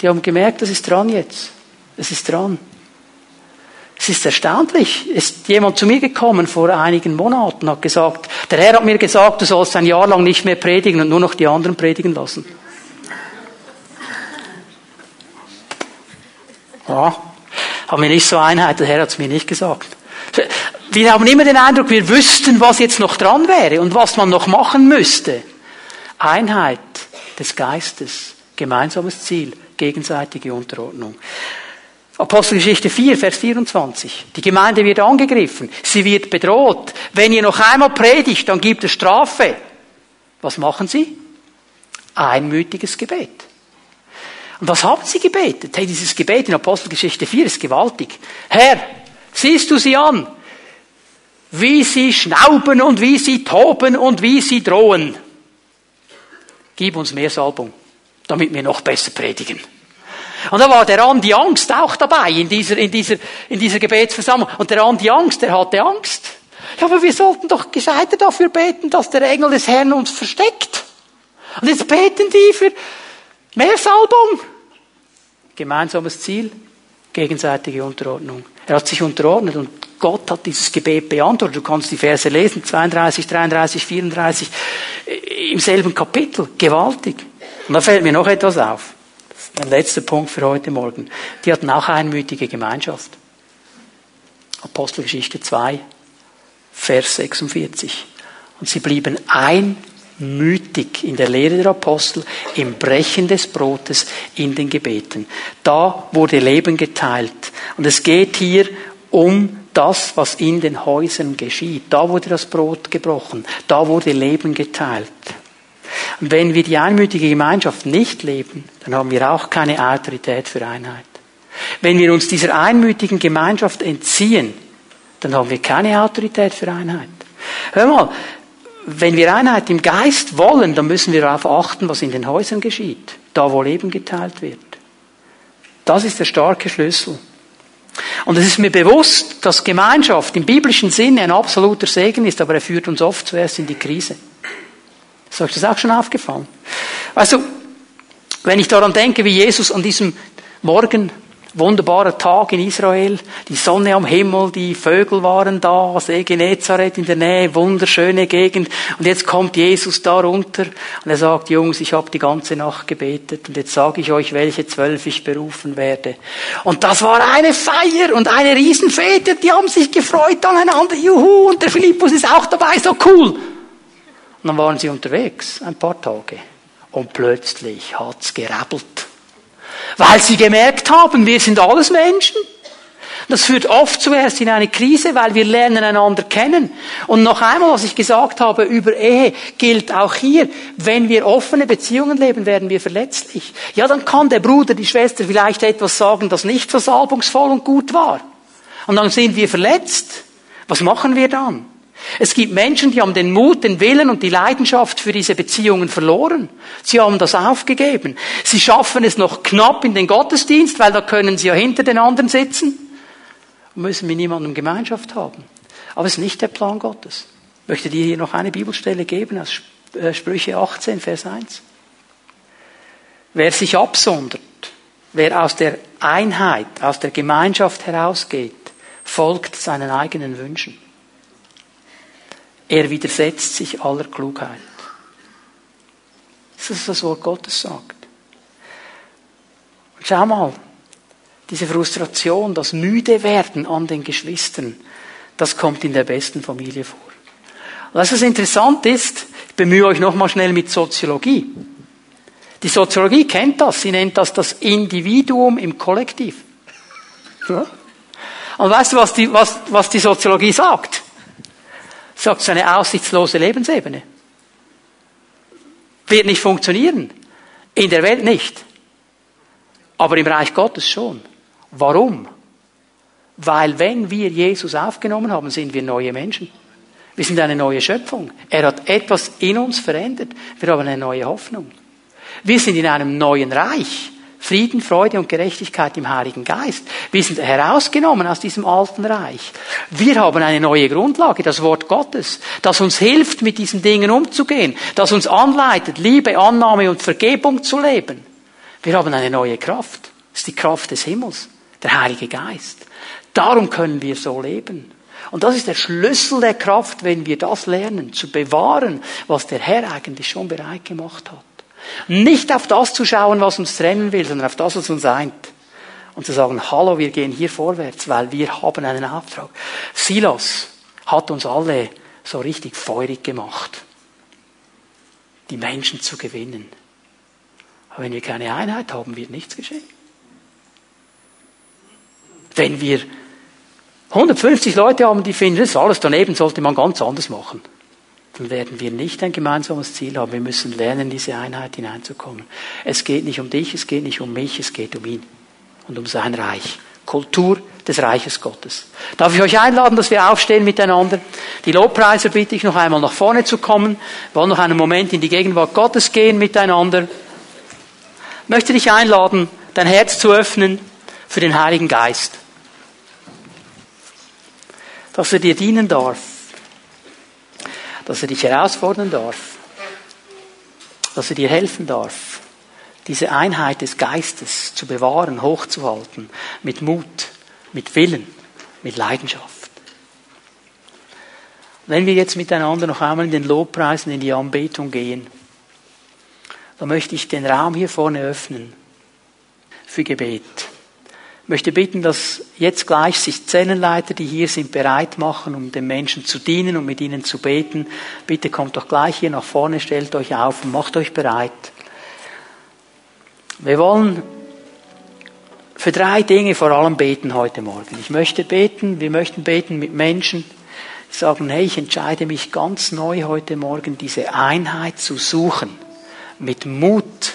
Die haben gemerkt, das ist dran jetzt. Es ist dran. Es ist erstaunlich. Ist jemand zu mir gekommen vor einigen Monaten, hat gesagt, der Herr hat mir gesagt, du sollst ein Jahr lang nicht mehr predigen und nur noch die anderen predigen lassen. Ja, haben wir nicht so Einheit, der Herr hat es mir nicht gesagt. Wir haben immer den Eindruck, wir wüssten, was jetzt noch dran wäre und was man noch machen müsste. Einheit des Geistes, gemeinsames Ziel, gegenseitige Unterordnung. Apostelgeschichte 4, Vers 24. Die Gemeinde wird angegriffen. Sie wird bedroht. Wenn ihr noch einmal predigt, dann gibt es Strafe. Was machen sie? Einmütiges Gebet. Und was haben sie gebetet? Hey, dieses Gebet in Apostelgeschichte 4 ist gewaltig. Herr, siehst du sie an? Wie sie schnauben und wie sie toben und wie sie drohen. Gib uns mehr Salbung, damit wir noch besser predigen. Und da war der Andi Angst auch dabei in dieser, in dieser, in dieser Gebetsversammlung. Und der Andi Angst, der hatte Angst. Ja, aber wir sollten doch gescheiter dafür beten, dass der Engel des Herrn uns versteckt. Und jetzt beten die für mehr Salbung. Gemeinsames Ziel, gegenseitige Unterordnung. Er hat sich unterordnet und Gott hat dieses Gebet beantwortet. Du kannst die Verse lesen, 32, 33, 34, im selben Kapitel. Gewaltig. Und da fällt mir noch etwas auf. Ein letzter Punkt für heute Morgen. Die hatten auch einmütige Gemeinschaft. Apostelgeschichte 2, Vers 46. Und sie blieben einmütig in der Lehre der Apostel, im Brechen des Brotes, in den Gebeten. Da wurde Leben geteilt. Und es geht hier um das, was in den Häusern geschieht. Da wurde das Brot gebrochen. Da wurde Leben geteilt. Und wenn wir die einmütige Gemeinschaft nicht leben, dann haben wir auch keine Autorität für Einheit. Wenn wir uns dieser einmütigen Gemeinschaft entziehen, dann haben wir keine Autorität für Einheit. Hör mal, wenn wir Einheit im Geist wollen, dann müssen wir darauf achten, was in den Häusern geschieht, da wo Leben geteilt wird. Das ist der starke Schlüssel. Und es ist mir bewusst, dass Gemeinschaft im biblischen Sinne ein absoluter Segen ist, aber er führt uns oft zuerst in die Krise. Ist euch das auch schon aufgefallen? Also, wenn ich daran denke, wie Jesus an diesem Morgen, wunderbarer Tag in Israel, die Sonne am Himmel, die Vögel waren da, See Genezareth in der Nähe, wunderschöne Gegend. Und jetzt kommt Jesus da runter und er sagt, Jungs, ich habe die ganze Nacht gebetet und jetzt sage ich euch, welche zwölf ich berufen werde. Und das war eine Feier und eine Riesenfete, die haben sich gefreut aneinander, juhu, und der Philippus ist auch dabei, so cool. Und dann waren sie unterwegs, ein paar Tage. Und plötzlich hat's gerabbelt. Weil sie gemerkt haben, wir sind alles Menschen. Das führt oft zuerst in eine Krise, weil wir lernen einander kennen. Und noch einmal, was ich gesagt habe über Ehe, gilt auch hier. Wenn wir offene Beziehungen leben, werden wir verletzlich. Ja, dann kann der Bruder, die Schwester vielleicht etwas sagen, das nicht so salbungsvoll und gut war. Und dann sind wir verletzt. Was machen wir dann? Es gibt Menschen, die haben den Mut, den Willen und die Leidenschaft für diese Beziehungen verloren. Sie haben das aufgegeben. Sie schaffen es noch knapp in den Gottesdienst, weil da können sie ja hinter den anderen sitzen und müssen mit niemandem Gemeinschaft haben. Aber es ist nicht der Plan Gottes. Ich möchte dir hier noch eine Bibelstelle geben aus äh, Sprüche 18, Vers 1. Wer sich absondert, wer aus der Einheit, aus der Gemeinschaft herausgeht, folgt seinen eigenen Wünschen. Er widersetzt sich aller Klugheit. Das ist das Wort Gottes sagt. Und schau mal, diese Frustration, das müde werden an den Geschwistern, das kommt in der besten Familie vor. Und was interessant ist, ich bemühe euch nochmal schnell mit Soziologie. Die Soziologie kennt das, sie nennt das das Individuum im Kollektiv. Und weißt du, was die, was, was die Soziologie sagt? Sagt, es ist eine aussichtslose Lebensebene. Wird nicht funktionieren. In der Welt nicht. Aber im Reich Gottes schon. Warum? Weil wenn wir Jesus aufgenommen haben, sind wir neue Menschen. Wir sind eine neue Schöpfung. Er hat etwas in uns verändert. Wir haben eine neue Hoffnung. Wir sind in einem neuen Reich. Frieden, Freude und Gerechtigkeit im Heiligen Geist. Wir sind herausgenommen aus diesem alten Reich. Wir haben eine neue Grundlage, das Wort Gottes, das uns hilft, mit diesen Dingen umzugehen, das uns anleitet, Liebe, Annahme und Vergebung zu leben. Wir haben eine neue Kraft. Das ist die Kraft des Himmels, der Heilige Geist. Darum können wir so leben. Und das ist der Schlüssel der Kraft, wenn wir das lernen, zu bewahren, was der Herr eigentlich schon bereit gemacht hat. Nicht auf das zu schauen, was uns trennen will, sondern auf das, was uns eint. Und zu sagen, hallo, wir gehen hier vorwärts, weil wir haben einen Auftrag. Silas hat uns alle so richtig feurig gemacht, die Menschen zu gewinnen. Aber wenn wir keine Einheit haben, wird nichts geschehen. Wenn wir 150 Leute haben, die finden, das ist alles daneben, sollte man ganz anders machen dann werden wir nicht ein gemeinsames Ziel haben. Wir müssen lernen, in diese Einheit hineinzukommen. Es geht nicht um dich, es geht nicht um mich, es geht um ihn und um sein Reich. Kultur des Reiches Gottes. Darf ich euch einladen, dass wir aufstehen miteinander? Die Lobpreiser bitte ich noch einmal nach vorne zu kommen. Wir wollen noch einen Moment in die Gegenwart Gottes gehen miteinander. Ich möchte dich einladen, dein Herz zu öffnen für den Heiligen Geist. Dass er dir dienen darf dass er dich herausfordern darf, dass er dir helfen darf, diese Einheit des Geistes zu bewahren, hochzuhalten, mit Mut, mit Willen, mit Leidenschaft. Wenn wir jetzt miteinander noch einmal in den Lobpreisen, in die Anbetung gehen, dann möchte ich den Raum hier vorne öffnen für Gebet möchte bitten, dass jetzt gleich sich Zellenleiter, die hier sind, bereit machen, um den Menschen zu dienen und mit ihnen zu beten. Bitte kommt doch gleich hier nach vorne, stellt euch auf und macht euch bereit. Wir wollen für drei Dinge vor allem beten heute Morgen. Ich möchte beten, wir möchten beten mit Menschen, die sagen, hey, ich entscheide mich ganz neu heute Morgen, diese Einheit zu suchen. Mit Mut,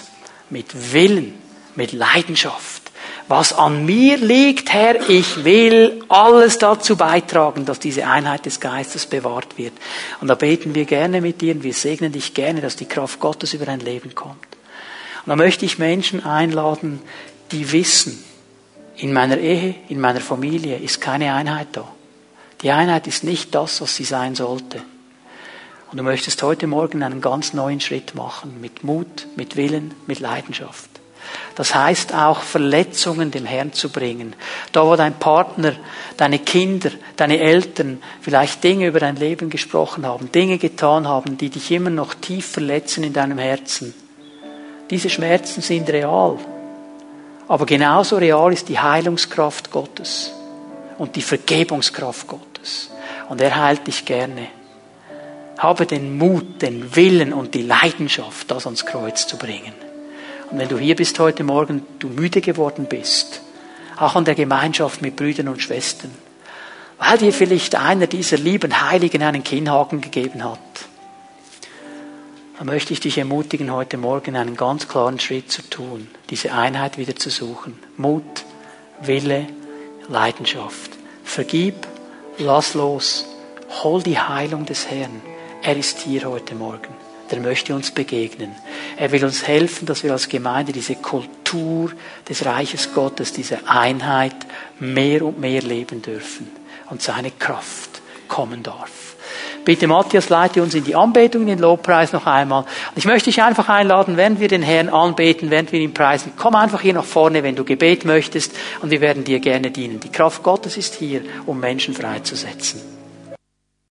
mit Willen, mit Leidenschaft was an mir liegt, Herr, ich will alles dazu beitragen, dass diese Einheit des Geistes bewahrt wird. Und da beten wir gerne mit dir und wir segnen dich gerne, dass die Kraft Gottes über dein Leben kommt. Und da möchte ich Menschen einladen, die wissen, in meiner Ehe, in meiner Familie ist keine Einheit da. Die Einheit ist nicht das, was sie sein sollte. Und du möchtest heute Morgen einen ganz neuen Schritt machen, mit Mut, mit Willen, mit Leidenschaft. Das heißt auch, Verletzungen dem Herrn zu bringen. Da, wo dein Partner, deine Kinder, deine Eltern vielleicht Dinge über dein Leben gesprochen haben, Dinge getan haben, die dich immer noch tief verletzen in deinem Herzen. Diese Schmerzen sind real. Aber genauso real ist die Heilungskraft Gottes und die Vergebungskraft Gottes. Und er heilt dich gerne. Habe den Mut, den Willen und die Leidenschaft, das ans Kreuz zu bringen. Und wenn du hier bist heute Morgen, du müde geworden bist, auch an der Gemeinschaft mit Brüdern und Schwestern, weil dir vielleicht einer dieser lieben Heiligen einen Kinnhaken gegeben hat, dann möchte ich dich ermutigen, heute Morgen einen ganz klaren Schritt zu tun, diese Einheit wieder zu suchen. Mut, Wille, Leidenschaft. Vergib, lass los, hol die Heilung des Herrn. Er ist hier heute Morgen der möchte uns begegnen. Er will uns helfen, dass wir als Gemeinde diese Kultur des Reiches Gottes, diese Einheit mehr und mehr leben dürfen und seine Kraft kommen darf. Bitte Matthias, leite uns in die Anbetung, in den Lobpreis noch einmal. Ich möchte dich einfach einladen, während wir den Herrn anbeten, während wir ihn preisen, komm einfach hier nach vorne, wenn du Gebet möchtest, und wir werden dir gerne dienen. Die Kraft Gottes ist hier, um Menschen freizusetzen.